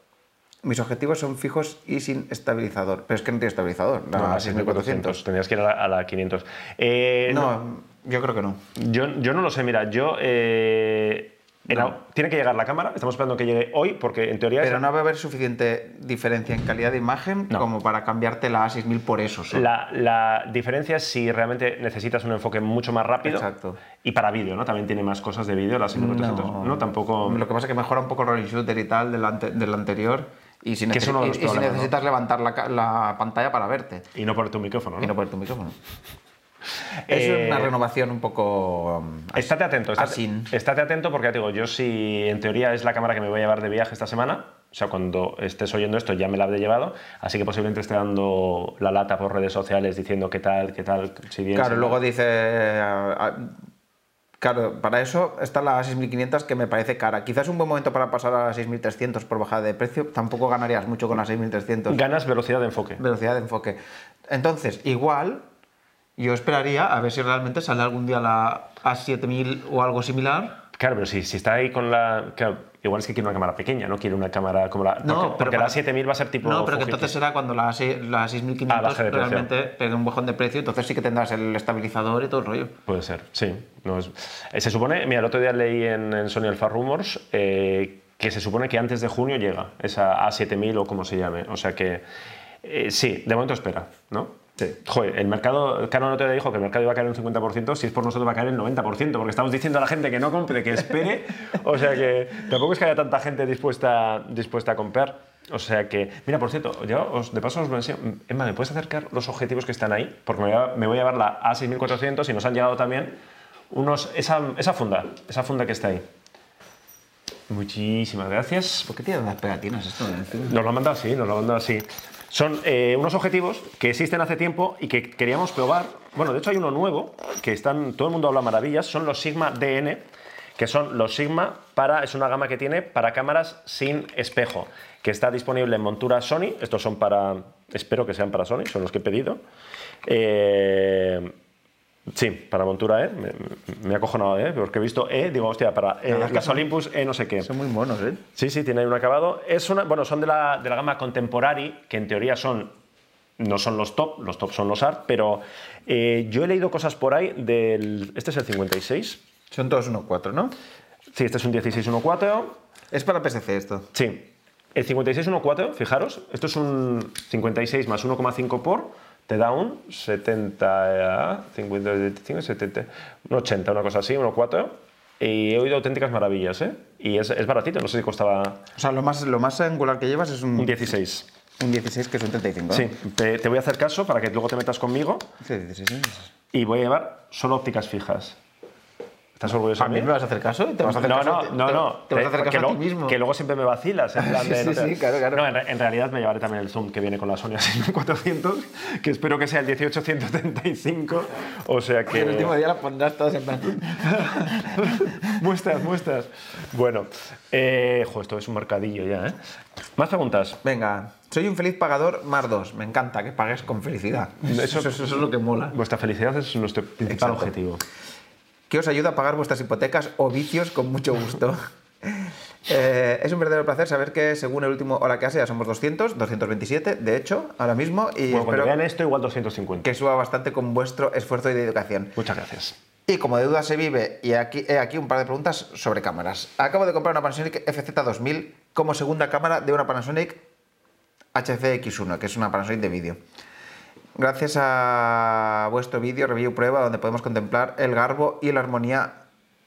Mis objetivos son fijos y sin estabilizador. Pero es que no tiene estabilizador. La No, a 6400. Tendrías que ir a la, a la 500. Eh, No, yo creo que no. Yo, yo no lo sé, mira, yo... eh, No. Tiene que llegar la cámara, estamos esperando que llegue hoy, porque en teoría... Pero es- no va a haber suficiente diferencia en calidad de imagen No. como para cambiarte la A6000 por eso. La, la diferencia es si realmente necesitas un enfoque mucho más rápido. Exacto. Y para vídeo, ¿no? También tiene más cosas de vídeo, la 5400. No, tampoco... Lo que pasa es que mejora un poco el rolling shooter y tal del, ante- del anterior. Y si, necesitas levantar la, la pantalla para verte Y no por tu micrófono, ¿no? y no poner tu micrófono. Es Eh, una renovación un poco... um, Estate atento, estate, estate atento porque ya te digo, yo si en teoría es la cámara que me voy a llevar de viaje esta semana, o sea, cuando estés oyendo esto ya me la habré llevado, así que posiblemente esté dando la lata por redes sociales diciendo qué tal, qué tal, si bien... Claro, si luego dice... eh, ah, Claro, para eso está la 6500 que me parece cara. Quizás un buen momento para pasar a la 6300 por bajada de precio. Tampoco ganarías mucho con la 6300. Ganas velocidad de enfoque. Velocidad de enfoque. Entonces, igual, yo esperaría a ver si realmente sale algún día la A7000 o algo similar. Claro, pero si, si está ahí con la... claro, igual es que quiere una cámara pequeña, no quiere una cámara como la... No, porque, pero porque para- la 7000 va a ser tipo... No, pero que Fujifilm. entonces será cuando la, se- la Ah, 6500 baje de precio. realmente pegue un bajón de precio. Entonces sí que tendrás el estabilizador y todo el rollo. Puede ser, sí. No es- eh, Se supone, mira, el otro día leí en, en Sony Alpha Rumors eh, que se supone que antes de junio llega esa A7000 o como se llame. O sea que eh, sí, de momento espera, ¿no? Sí. Joder, el mercado, Canon no te dijo que el mercado iba a caer un 50%, si es por nosotros va a caer el 90%, porque estamos diciendo a la gente que no compre, que espere, o sea que tampoco es que haya tanta gente dispuesta, dispuesta a comprar. O sea que, mira, por cierto, ya os- de paso os lo enseño. Emma, ¿me puedes acercar los objetivos que están ahí? Porque me voy a, me voy a llevar la A6400 y nos han llegado también unos, esa, esa funda, esa funda que está ahí. Muchísimas gracias. ¿Por qué tienen las pegatinas esto? Nos lo han mandado así, nos lo han mandado así. Son eh, unos objetivos que existen hace tiempo y que queríamos probar. Bueno, de hecho hay uno nuevo que están, todo el mundo habla maravillas, son los Sigma DN, que son los Sigma para, es una gama que tiene para cámaras sin espejo, que está disponible en montura Sony. Estos son para, espero que sean para Sony, son los que he pedido. Eh, Sí, para montura E, me, me ha acojonado, ¿eh? Porque he visto E, digo, hostia, para eh, las Olympus E no sé qué. Son muy monos, ¿eh? Sí, sí, tiene un acabado. Es una, bueno, son de la, de la gama Contemporary, que en teoría son, no son los top, los top son los ART, pero eh, yo he leído cosas por ahí del... Este es el 56. Son todos 1.4, ¿no? Sí, este es un 1614. Es para PSC esto. Sí. El 5614, fijaros, esto es un 56 más 1,5 por, te da un 70, 55, 70, un 80, una cosa así, 1,4. Y he oído auténticas maravillas, ¿eh? Y es, es baratito, no sé si costaba O sea, lo más, lo más angular que llevas es un, un 16. un 16 que es un 35. ¿no? Sí, te, te voy a hacer caso para que luego te metas conmigo Sí, 16. ¿eh? y voy a llevar solo ópticas fijas. ¿Estás orgulloso ¿A de mí me vas a hacer caso? ¿Te vas a hacer no, caso? no, ¿Te- no, te- no. Te vas a hacer que caso a ti mismo. Que luego siempre me vacilas. En plan de, Sí, no te- sí, claro, claro. No, en, en realidad me llevaré también el zoom que viene con la Sony A6400, que espero que sea el 18175. O sea que. El último día las pondrás todas en plan. muestras, muestras. Bueno, eh, jo, esto es un mercadillo ya, ¿eh? Más preguntas. Venga, soy un feliz pagador más dos. Me encanta que pagues con felicidad. Eso- Eso, eso es lo que mola. Vuestra felicidad es nuestro principal Exacto. objetivo. Que os ayuda a pagar vuestras hipotecas o vicios con mucho gusto. Eh, es un verdadero placer saber que según el último Hola que hace ya somos 200, 227 de hecho, ahora mismo, y Bueno, cuando vean esto, igual 250. que suba bastante con vuestro esfuerzo y dedicación. Muchas gracias. Y como de duda se vive, y aquí, he aquí un par de preguntas sobre cámaras. Acabo de comprar una Panasonic FZ2000 como segunda cámara de una Panasonic HCX1, que es una Panasonic de vídeo. Gracias a vuestro vídeo review prueba donde podemos contemplar el garbo y la armonía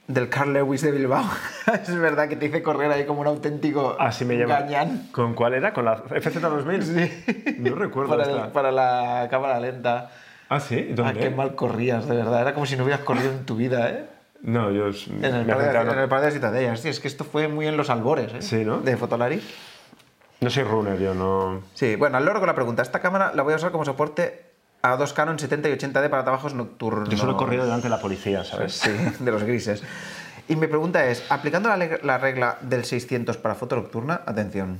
del Carl Lewis de Bilbao. es verdad que te hice correr ahí como un auténtico Así me llama. gañán ¿Con cuál era? ¿Con la FZ2000? Sí. No recuerdo para, el- para la cámara lenta. Ah, sí. Ah, ¿Dónde? qué mal corrías, de verdad. Era como si no hubieras corrido en tu vida, ¿eh? No, yo. En el, me par de, en el par de citadellas. Sí, es que esto fue muy en los albores, ¿eh? Sí, ¿no? De Fotolari. No soy runner, yo no. Sí, bueno, al loro con la pregunta. Esta cámara la voy a usar como soporte a dos Canon 70 y 80D para trabajos nocturnos. Yo solo he corrido delante de la policía, ¿sabes? Sí, de los grises. Y mi pregunta es, aplicando la, regla del 600 para foto nocturna, atención,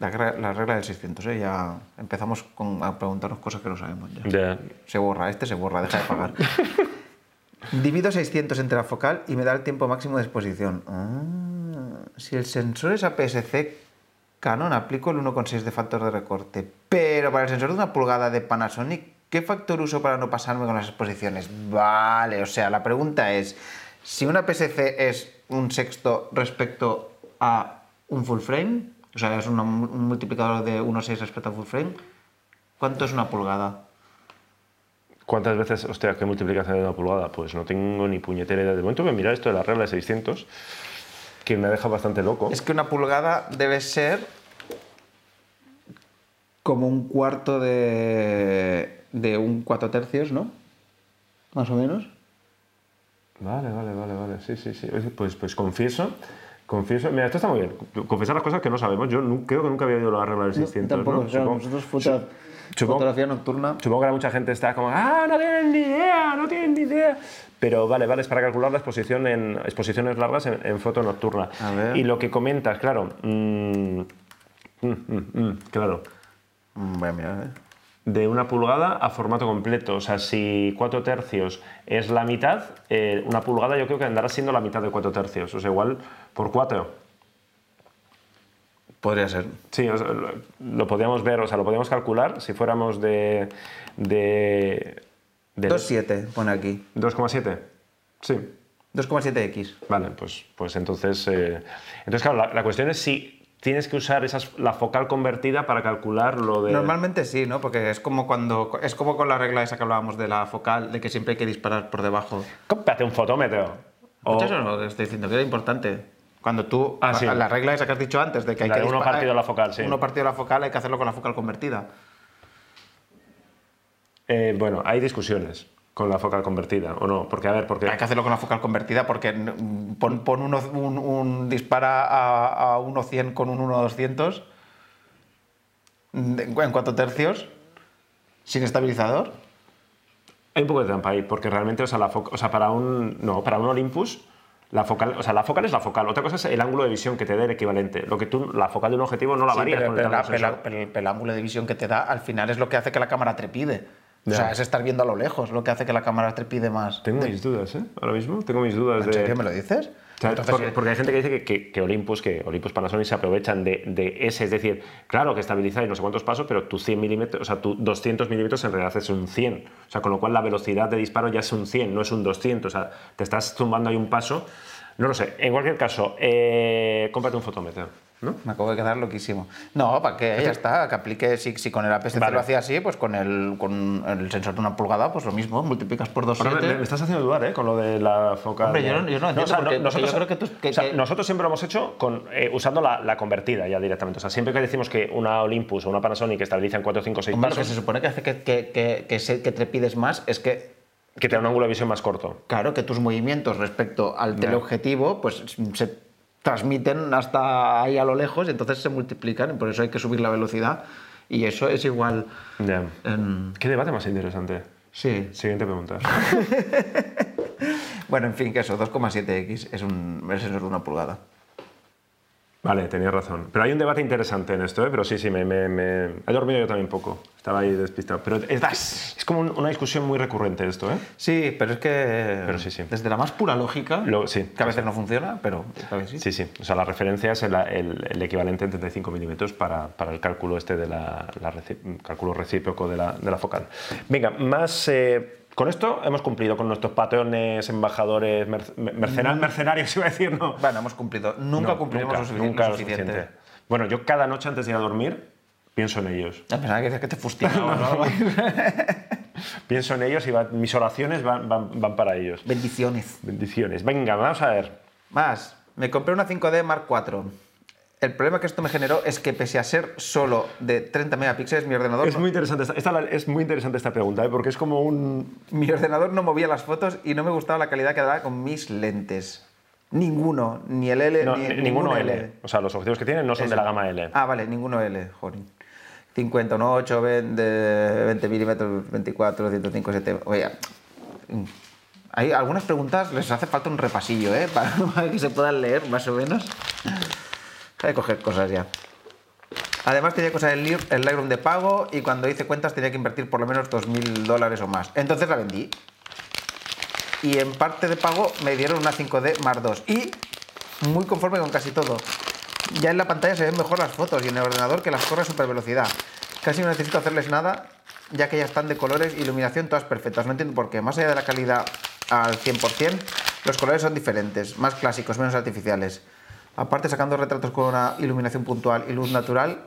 la, regla del 600, ¿eh? ya empezamos con- a preguntarnos cosas que no sabemos ya. Ya. Se borra, este se borra, deja de pagar. Divido 600 entre la focal y me da el tiempo máximo de exposición. Ah, si el sensor es APS-C Canon, aplico el 1,6 de factor de recorte. Pero para el sensor de una pulgada de Panasonic, ¿qué factor uso para no pasarme con las exposiciones? Vale, o sea, la pregunta es, si una APS-C es un sexto respecto a un full frame, o sea, es un multiplicador de 1,6 respecto a full frame, ¿cuánto es una pulgada? ¿Cuántas veces, hostia, qué multiplicación de una pulgada? Pues no tengo ni puñetera idea. De momento voy a mirar esto de la regla de 600, que me deja bastante loco. Es que una pulgada debe ser como un cuarto de, de un 4 tercios, ¿no? más o menos. Vale, vale, vale, vale. Sí, sí, sí. Pues, pues confieso, confieso. Mira, esto está muy bien. Confesar las cosas que no sabemos. Yo nu- creo que nunca había oído la regla del 600. Tampoco, ¿no? claro, Supongo- nosotros foto- supongo- fotografía nocturna. Supongo que mucha gente está como, ah, no tienen ni idea, no tienen ni idea. Pero vale, vale, es para calcular la exposición en exposiciones largas en, en foto nocturna. A ver. Y lo que comentas, claro, mm, mm, mm, mm, claro, Voy a mirar, ¿eh? de una pulgada a formato completo. O sea, si 4 tercios es la mitad, eh, una pulgada yo creo que andará siendo la mitad de 4 tercios. O sea, igual por 4. Podría ser. Sí, o sea, lo, lo podíamos ver, o sea, lo podíamos calcular si fuéramos de 2,7 pone aquí. 2,7. Sí. 2,7x. Vale, pues, pues entonces... eh, entonces, claro, la, la cuestión es si tienes que usar esas, la focal convertida para calcular lo de... Normalmente sí, ¿no? Porque es como cuando es como con la regla esa que hablábamos de la focal, de que siempre hay que disparar por debajo. Cómprate un fotómetro. O- eso no estoy diciendo, que era importante. Cuando tú, Ah, sí. la regla esa que has dicho antes, de que hay La que uno partido la focal, sí. Uno partido la focal, hay que hacerlo con la focal convertida. Eh, bueno, hay discusiones con la focal convertida, ¿o no? Porque, a ver, porque... Hay que hacerlo con la focal convertida porque pon, pon uno- un, un- dispara a, a 1.100 con un 1.200 en cuatro tercios sin estabilizador. Hay un poco de trampa ahí, porque realmente, o sea, la foca- o sea, para un... No, para un Olympus... La focal, o sea, la focal es la focal. Otra cosa es el ángulo de visión que te dé el equivalente. Lo que tú, la focal de un objetivo no la Sí, varías pero, con el pero pero- pero el ángulo de visión que te da al final es lo que hace que la cámara trepide. O sea, es estar viendo a lo lejos lo que hace que la cámara trepide más. Tengo mis dudas, ¿eh? Ahora mismo tengo mis dudas ¿En de... serio me lo dices? O sea, Entonces, porque, eh, porque hay gente que dice que, que- que Olympus, que Olympus Panasonic se aprovechan de, de ese, es decir, claro que estabilizáis no sé cuántos pasos, pero tu 100 milímetros, o sea, tu 200 milímetros en realidad es un 100. O sea, con lo cual la velocidad de disparo ya es un 100, no es un 200. O sea, te estás zumbando ahí un paso. No lo sé. En cualquier caso, eh, cómprate un fotómetro, ¿no? Me acabo de quedar loquísimo. No, ¿para qué? Ya está. Que aplique, si, si con el APS-C Vale. lo hacía así, pues con el, con el sensor de una pulgada, pues lo mismo, multiplicas por Ahora me, 2,7. me estás haciendo dudar, ¿eh? Con lo de la focal. Hombre, yo no- yo no entiendo o sea, porque- porque nosotros, yo creo que tú- que- o sea, que- nosotros siempre lo hemos hecho con, eh, usando la, la convertida ya directamente. O sea, siempre que decimos que una Olympus o una Panasonic estabiliza en 4, 5, 6 Hombre, lo que pasos, se supone que hace que, que, que, que, se- que trepides más es que que te da un ángulo de visión más corto. Claro, que tus movimientos respecto al teleobjetivo pues se transmiten hasta ahí a lo lejos y entonces se multiplican y por eso hay que subir la velocidad y eso es igual Ya. en... ¿Qué debate más interesante? Sí. Siguiente pregunta. Bueno, en fin, que eso, 2,7x es un es sensor de una pulgada. Vale, tenías razón. Pero hay un debate interesante en esto, ¿eh? Pero sí, sí, me, me- me- he dormido yo también poco. Estaba ahí despistado. Pero es, es como un- una discusión muy recurrente esto, ¿eh? Sí, pero es que Pero sí, sí. desde la más pura lógica, Lo- sí, que a veces no funciona, pero a veces sí. Sí, sí. O sea, la referencia es el, el- el equivalente en 35 milímetros para, para el cálculo este de la, la reci- cálculo recíproco de la, de la focal. Venga, más... eh, con esto hemos cumplido con nuestros patrones, embajadores, merc- mercena- mercenarios, iba a decir, ¿no? Bueno, hemos cumplido. Nunca No, cumpliremos nunca, lo suficiente. nunca lo suficiente. suficiente. Bueno, yo cada noche antes de ir a dormir pienso en ellos. A pesar de que, que te fustigaba, ¿no? Pienso en ellos y va- mis oraciones van, van- van para ellos. Bendiciones. Bendiciones. Venga, vamos a ver. Más, me compré una 5D Mark IV. El problema que esto me generó es que pese a ser solo de 30 megapíxeles, mi ordenador, Es no, muy interesante esta, esta es muy interesante esta pregunta, ¿eh? porque es como un... mi ordenador no movía las fotos y no me gustaba la calidad que daba con mis lentes. Ninguno, ni el L, no, ni ninguno L. O sea, los objetivos que tienen no son de la gama L. Ah, vale, ninguno L, joder. 50, 1, 8, 20, 20 milímetros, 24, 105, 7. Oye, hay algunas preguntas, les hace falta un repasillo, ¿eh? Para que se puedan leer, más o menos. Hay que coger cosas ya. Además tenía cosas Li- el Lightroom de pago y cuando hice cuentas tenía que invertir por lo menos 2.000 dólares o más. Entonces la vendí. Y en parte de pago me dieron una 5D Mark II. Y muy conforme con casi todo. Ya en la pantalla se ven mejor las fotos y en el ordenador que las corre a super velocidad. Casi no necesito hacerles nada, ya que ya están de colores iluminación todas perfectas. No entiendo por qué. Más allá de la calidad al 100%, los colores son diferentes, más clásicos, menos artificiales. Aparte, sacando retratos con una iluminación puntual y luz natural,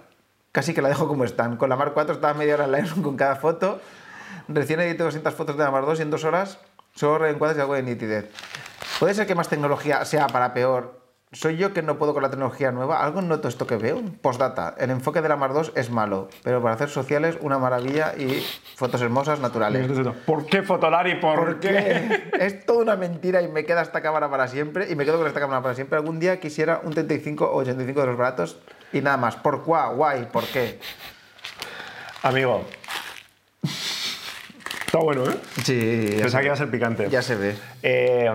casi que la dejo como están. Con la Mark IV estaba media hora en Lightroom con cada foto. Recién edité 200 fotos de la Mark II y en dos horas solo reencuadres y algo de nitidez. Puede ser que más tecnología sea para peor ¿Soy yo que no puedo con la tecnología nueva? ¿Algo noto esto que veo? Postdata. El enfoque de la Mar 2 es malo, pero para hacer sociales una maravilla y fotos hermosas, naturales. ¿Por qué Fotolari? ¿Por, qué? es toda una mentira y me queda esta cámara para siempre y me quedo con esta cámara para siempre. Algún día quisiera un 35 o 85 de los baratos y nada más. ¿Por cuá? Guay, ¿por qué? Amigo. Está bueno, ¿eh? Sí, Pensaba que iba a ser picante. ya se ve. Eh,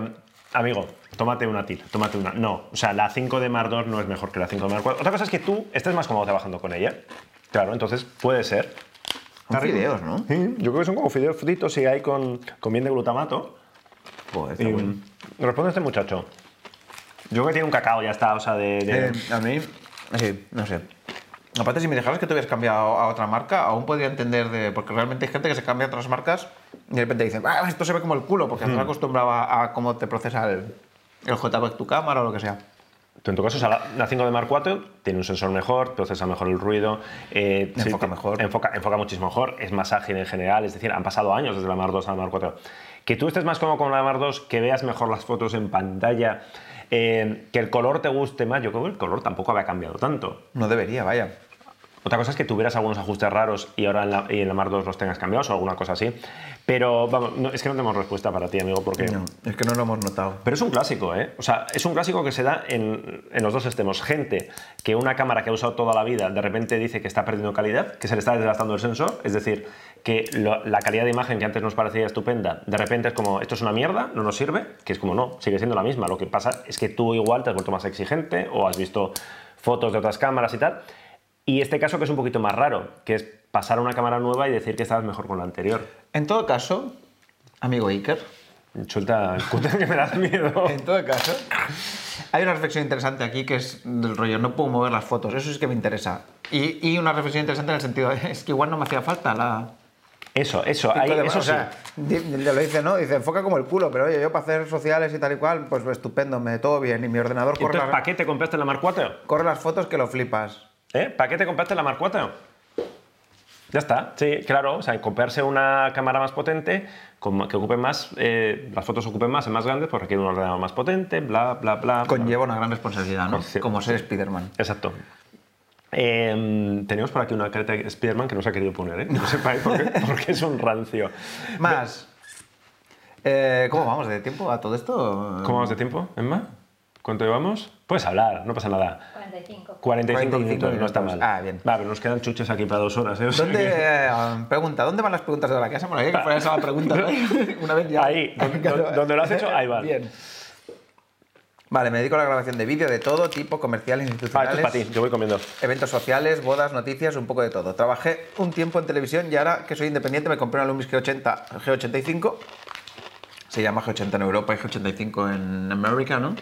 amigo, tómate una TIL, tómate una. No, o sea, la 5 de Mar 2 no es mejor que la 5 de Mar 4. Otra cosa es que tú estés más cómodo trabajando con ella. Claro, entonces puede ser. Son fideos, ¿no? Sí, yo creo que son como fideos fritos y hay con, con bien de glutamato. Joder, está Y, bueno. Responde este muchacho. Yo creo que tiene un cacao, ya está, o sea, de. de- Eh, a mí, sí, no sé. Aparte, si me dejaras que te hubieras cambiado a otra marca, aún podría entender de. Porque realmente hay gente que se cambia a otras marcas y de repente dicen, ah, esto se ve como el culo, porque estás acostumbrado a, a cómo te procesa el, el JPEG tu cámara o lo que sea. En tu caso, o sea, la, la 5 de Mark 4 tiene un sensor mejor, procesa mejor el ruido. eh, Enfoca mejor. Enfoca, enfoca muchísimo mejor, es más ágil en general. Es decir, han pasado años desde la Mark 2 a la Mark 4. Que tú estés más cómodo con la Mark 2, que veas mejor las fotos en pantalla, eh, que el color te guste más. Yo creo que el color tampoco había cambiado tanto. No debería, vaya. Otra cosa es que tuvieras algunos ajustes raros y ahora en la, y en la Mark 2 los tengas cambiados o alguna cosa así. Pero vamos, no- es que no tenemos respuesta para ti, amigo, porque. No, es que no lo hemos notado. Pero es un clásico, ¿eh? O sea, es un clásico que se da en, en los dos extremos. Gente que una cámara que ha usado toda la vida de repente dice que está perdiendo calidad, que se le está desgastando el sensor, es decir, que lo- la calidad de imagen que antes nos parecía estupenda, de repente es como, esto es una mierda, no nos sirve, que es como, no, sigue siendo la misma. Lo que pasa es que tú igual te has vuelto más exigente o has visto fotos de otras cámaras y tal. Y este caso que es un poquito más raro, que es pasar a una cámara nueva y decir que estabas mejor con la anterior. En todo caso, amigo Iker, Suelta el cúter que me da miedo. en todo caso, hay una reflexión interesante aquí que es del rollo, no puedo mover las fotos, eso sí que me interesa. Y, y una reflexión interesante en el sentido, es que igual no me hacía falta la... Eso, eso, ahí, de- eso o sea, ya lo dice, ¿no? Dice, enfoca como el culo, pero oye, yo para hacer sociales y tal y cual, pues estupendo, me todo bien. Y mi ordenador corre, Entonces, las, ¿para qué te compraste la Mark 4? corre las fotos que lo flipas. ¿Eh? ¿Para qué te compraste la Mark 4? Ya está, sí, claro. O sea, comprarse una cámara más potente, que ocupe más, eh, las fotos ocupen más, es más grandes, pues requiere un ordenador más potente, bla, bla, bla. Conlleva una gran responsabilidad, ¿no? Sí. Como ser Spider-Man. Exacto. Eh, tenemos por aquí una careta de Spiderman que no se ha querido poner, ¿eh? No sepáis por qué, porque es un rancio. Más. Eh, ¿Cómo vamos de tiempo a todo esto? ¿Cómo vamos de tiempo, Emma? ¿Cuánto llevamos? Puedes hablar, no pasa nada. 45. 45, 45 minutos, no está mal. minutos. Ah, bien. Va, pero nos quedan chuches aquí para dos horas, ¿eh? O sea ¿Dónde, que- eh, pregunta, ¿dónde van las preguntas de la casa? Bueno, hay que poner esa pregunta, ¿no? Una vez ya. Ahí, donde- donde lo has hecho, ahí van. Bien. Vale, me dedico a la grabación de vídeo de todo tipo, comerciales, Ah, esto institucionales. es para ti, yo voy comiendo. Eventos sociales, bodas, noticias, un poco de todo. Trabajé un tiempo en televisión y ahora que soy independiente me compré una Lumix G80, G85. Se llama G80 en Europa y G85 en América, ¿no?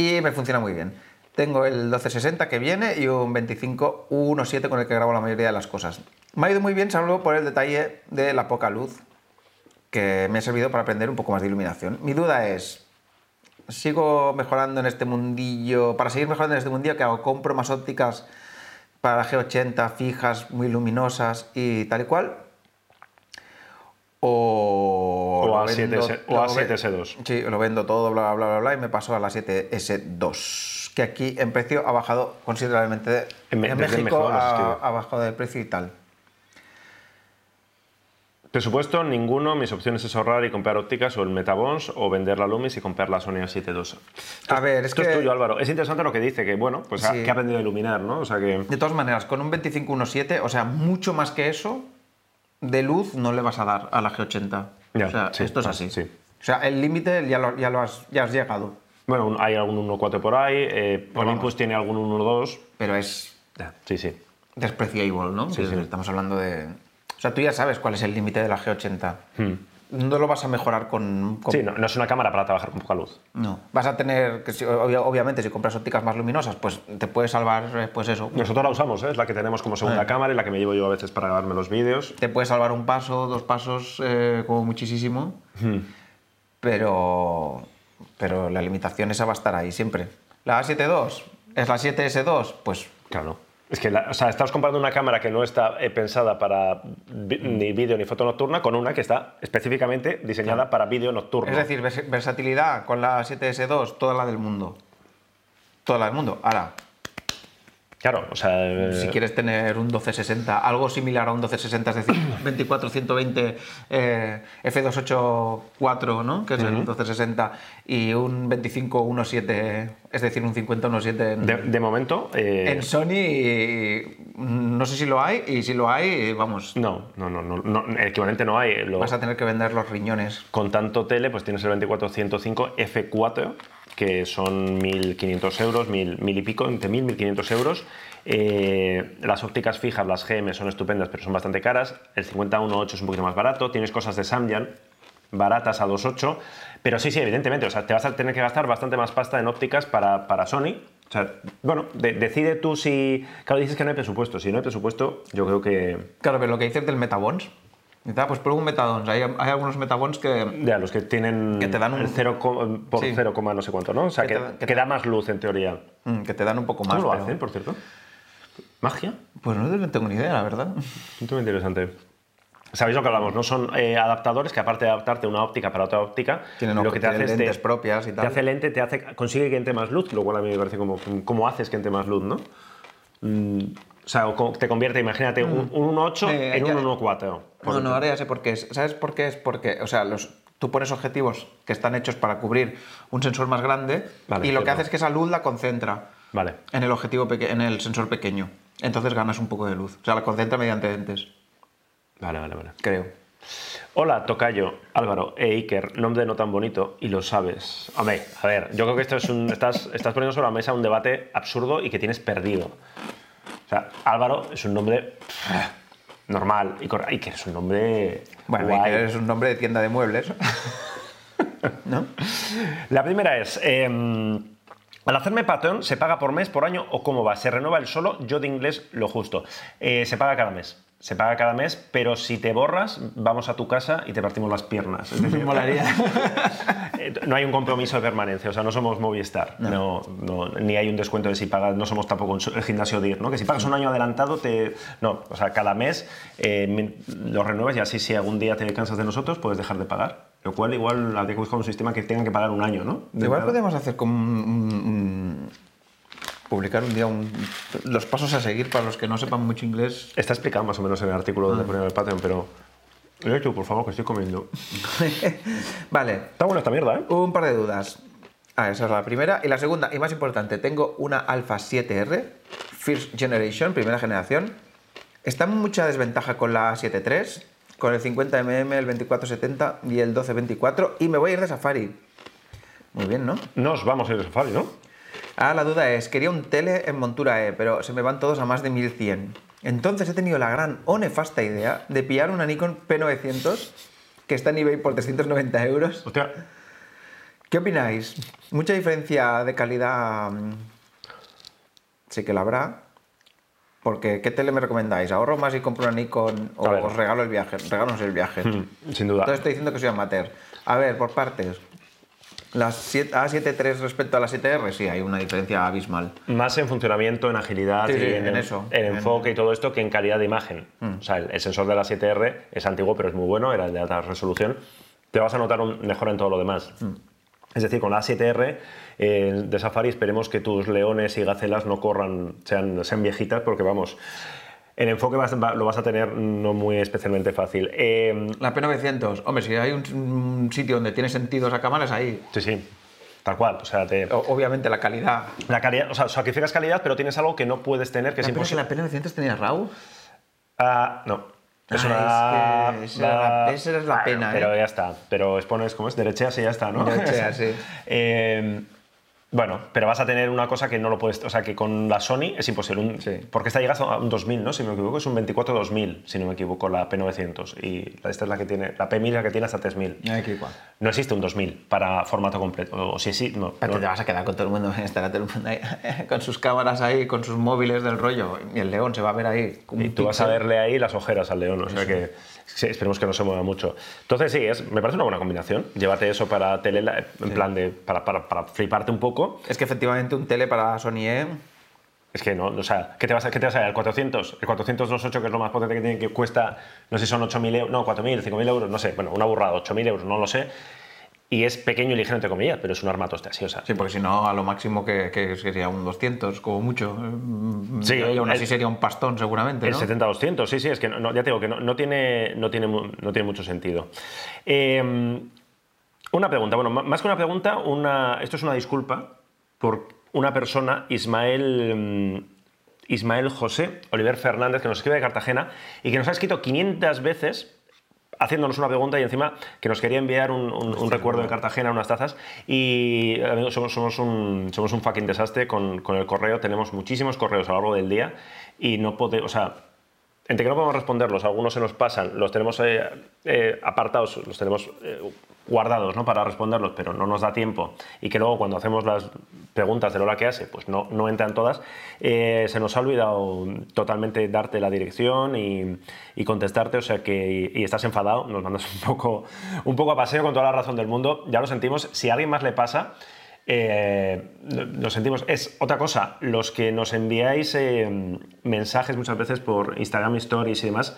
Y me funciona muy bien. Tengo el 1260 que viene y un 25-1.7 con el que grabo la mayoría de las cosas. Me ha ido muy bien, salvo por el detalle de la poca luz, que me ha servido para aprender un poco más de iluminación. Mi duda es, sigo mejorando en este mundillo, para seguir mejorando en este mundillo, que hago? ¿Compro más ópticas para la G80 fijas, muy luminosas y tal y cual? O, O a 7S o a lo ve- 7S2. Sí, lo vendo todo, bla, bla, bla, bla, y me paso a la 7S2, que aquí en precio ha bajado considerablemente. En En, México mejor, ha, bajado de precio y tal. Presupuesto, ninguno. Mis opciones es ahorrar y comprar ópticas o el Metabons o vender la Lumix y comprar la Sony A7 II. A ver, es Esto que... es tuyo, Álvaro. Es interesante lo que dice, que bueno, pues ha- que ha aprendido a iluminar, ¿no? O sea que... De todas maneras, con un 25-1.7, o sea, mucho más que eso, de luz no le vas a dar a la G80. Ya, o sea, sí, esto es así. sí. O sea, el límite ya, lo, ya, lo has, ya has llegado, Bueno, hay algún 1.4 por ahí, eh, vamos. Olympus tiene algún 1.2. pero es Ya, Sí, sí. despreciable, ¿no? Sí, sí. Estamos hablando de... O sea, tú ya sabes cuál es el límite de la G80. Hmm. No lo vas a mejorar con... con- Sí, no, no es una cámara para trabajar con poca luz. No. Vas a tener, que si- obvia- obviamente, si compras ópticas más luminosas, pues te puede salvar, eh, pues eso. Nosotros la usamos, ¿eh? es la que tenemos como segunda Ah. cámara y la que me llevo yo a veces para grabarme los vídeos. Te puede salvar un paso, dos pasos, eh, como muchísimo. Hmm. Pero, pero la limitación esa va a estar ahí siempre. La A72 es la 7S2, pues Claro. Es que, la- o sea, estamos comparando una cámara que no está eh, pensada para vi- ni vídeo ni foto nocturna con una que está específicamente diseñada para vídeo nocturno. es decir, vers- versatilidad con la 7S2, toda la del mundo. toda la del mundo. Ahora, Claro, o sea. eh, si quieres tener un 1260, algo similar a un 1260, es decir, 24-120 eh, F284, ¿no? que es el 1260, y un 25-17, es decir, un 50-17 en, de, de momento. eh, en Sony, no sé si lo hay, y si lo hay, vamos, no, no, no, no, no, el equivalente no hay. Lo- vas a tener que vender los riñones. Con tanto tele, pues tienes el 2405 F4, que son 1.500 euros, 1.000, 1.000 y pico, entre 1.000 y 1.500 euros. Eh, las ópticas fijas, las GM, son estupendas, pero son bastante caras. El 5018 es un poquito más barato. Tienes cosas de Samyang, baratas a 2.8. Pero sí, sí, evidentemente, o sea, te vas a tener que gastar bastante más pasta en ópticas para, para Sony. O sea, bueno, de- decide tú si... Claro, dices que no hay presupuesto. Si no hay presupuesto, yo creo que... Claro, pero lo que dices del Metabons, dices, ah, pues prueba un Metabons. Hay, hay algunos Metabons que, Ya, los que tienen Que te dan un- el 0, co- por Sí. 0, no sé cuánto, ¿no? O sea, Que que, te da- que que da más luz en teoría. mm, que te dan un poco más. ¿Cómo lo pero- hacen, por cierto? ¿Magia? Pues no tengo ni idea, la verdad. Muy interesante. ¿Sabéis lo que hablamos? No son eh, adaptadores que aparte de adaptarte una óptica para otra óptica, Tienen lo que te hace tienen es te- lentes propias y tal. Te hace lente, te hace, consigue que entre más luz, lo cual a mí me parece como, ¿cómo haces que entre más luz, no? Mm, sea, o co- te convierte, imagínate, un, un 1.8 Eh, en ya- un 1.4. por No, no, ahora ya sé por qué es. ¿Sabes por qué es? Porque, o sea, los, tú pones objetivos que están hechos para cubrir un sensor más grande Vale, y lo que hace es que esa luz la concentra Vale. en el objetivo en el sensor pequeño. Entonces ganas un poco de luz. O sea, la concentra mediante lentes, Vale, vale, vale. creo. Hola, Tocayo, Álvaro e Iker, nombre no tan bonito y lo sabes. Hombre, a ver, yo creo que esto es un. Estás, estás poniendo sobre la mesa un debate absurdo y que tienes perdido. Sea, Álvaro es un nombre normal y Iker es un nombre. Bueno, guay. Iker es un nombre de tienda de muebles. ¿No? La primera es. em, al hacerme Patreon, ¿se paga por mes, por año o cómo va? ¿Se renueva el solo? Yo de inglés lo justo. Eh, se paga cada mes. Se paga cada mes, pero si te borras, vamos a tu casa y te partimos las piernas. Es decir, Eh, No hay un compromiso de permanencia, o sea, no somos Movistar, no. no- ni hay un descuento de si pagas, no somos tampoco el gimnasio DIR, ¿no? Que si pagas un año adelantado, te. No, o sea, cada mes eh, lo renuevas y así si algún día te cansas de nosotros, puedes dejar de pagar. Lo cual, igual habría que buscar un sistema que tengan que pagar un año, ¿no? De Igual podemos hacer como un- publicar un día un- los pasos a seguir para los que no sepan mucho inglés. Está explicado más o menos en el artículo donde ponía el Patreon, pero. Lee tú, por favor, que estoy comiendo. vale, Está buena esta mierda, ¿eh? un par de dudas. Ah, esa es la primera. Y la segunda, y más importante, tengo una Alpha 7R, First Generation, primera generación. Está en mucha desventaja con la 7.3, con el 50mm, el 2470 y el 1224. Y me voy a ir de Safari. Muy bien, ¿no? Nos vamos a ir de safari, ¿no? Ahora la duda es, quería un tele en montura E, pero se me van todos a más de 1100. Entonces he tenido la gran o nefasta idea de pillar una Nikon P900 que está en eBay por 390 euros. Hostia, ¿Qué opináis? ¿Mucha diferencia de calidad? mm, Sí que la habrá. Porque, ¿qué tele me recomendáis? ¿Ahorro más y compro una Nikon o os regalo el viaje? Regálanos el viaje. mm, sin duda. Entonces estoy diciendo que soy amateur. A ver, por partes. Las 7 A73 respecto a la 7R, sí, hay una diferencia abismal. Más en funcionamiento, en agilidad Sí, y sí, en, en eso, en en- Mm. enfoque y todo esto que en calidad de imagen. O sea, el, el sensor de la 7R es antiguo, pero es muy bueno, era el de alta resolución. Te vas a notar un mejora en todo lo demás. Mm. Es decir, con la 7R eh, de Safari esperemos que tus leones y gacelas no corran, sean, sean viejitas, porque vamos, en enfoque vas- lo vas a tener no muy especialmente fácil. Eh, La P900, hombre, si hay un, un sitio donde tiene sentido esa cámara es ahí. sí, sí, tal cual. O sea, te, obviamente la calidad. la calidad, o sea, sacrificas calidad, pero tienes algo que no puedes tener, que es que imposible. la P900 tenía RAW. Ah, no. Es Ah, una. es que esa era la- esa es la Bueno, pena, ¿eh? Pero ya está. Pero expones, ¿cómo es? Derecheas y ya está, ¿no? Derecheas, sí. Eh, bueno, pero vas a tener una cosa que no lo puedes. O sea, que con la Sony es imposible. Un- Sí. Porque esta llega a un 2000, ¿no? Si no me equivoco, es un 24-2000, si no me equivoco, la P900. Y esta es la que tiene. La P1000 es la que tiene hasta 3000. Aquí igual. No existe un 2000 para formato completo. O si sí, no. Pero no. te vas a quedar con todo el mundo, estará todo el mundo ahí, con sus cámaras ahí, con sus móviles del rollo, y el león se va a ver ahí. Y tú vas a verle ahí las ojeras al león, o sea que sí, esperemos que no se mueva mucho. Entonces sí, es, me parece una buena combinación. Llévate eso para tele, en plan de, para, para, para fliparte un poco. Es que efectivamente un tele para Sony E, Es que no, o sea, ¿qué te vas a, qué te vas a dar? ¿El 400? El 428, que es lo más potente que tiene, que cuesta, no sé si son 8.000 euros, no, 4.000, 5.000 euros, no sé, bueno, una burrada, 8.000 euros, no lo sé. Y es pequeño y ligero entre comillas, pero es un o sea. Sí, porque si no, a lo máximo que, que sería un 200, como mucho. Mm, Sí, y aún así el- sería un pastón, seguramente. El ¿no? 70-200, sí, sí, es que no, ya te digo que no, no tiene, no, tiene, no tiene mucho sentido. Eh, una pregunta, bueno, más que una pregunta, una, esto es una disculpa por una persona, Ismael, mm, Ismael José Oliver Fernández, que nos escribe de Cartagena y que nos ha escrito 500 veces haciéndonos una pregunta y encima que nos quería enviar un, un- un recuerdo de Cartagena, unas tazas. Y amigos, somos, somos, un, somos un fucking desastre con, con el correo. Tenemos muchísimos correos a lo largo del día y no podemos, o sea, entre que no podemos responderlos, algunos se nos pasan, los tenemos eh, eh, apartados, los tenemos eh, guardados ¿no? para responderlos, pero no nos da tiempo y que luego cuando hacemos las preguntas de hora que hace, pues no, no entran todas, eh, se nos ha olvidado totalmente darte la dirección y, contestarte, o sea que y estás enfadado, nos mandas un poco, un poco a paseo con toda la razón del mundo, ya lo sentimos, si a alguien más le pasa, eh, lo sentimos. Es otra cosa, los que nos enviáis eh, mensajes muchas veces por Instagram Stories y demás.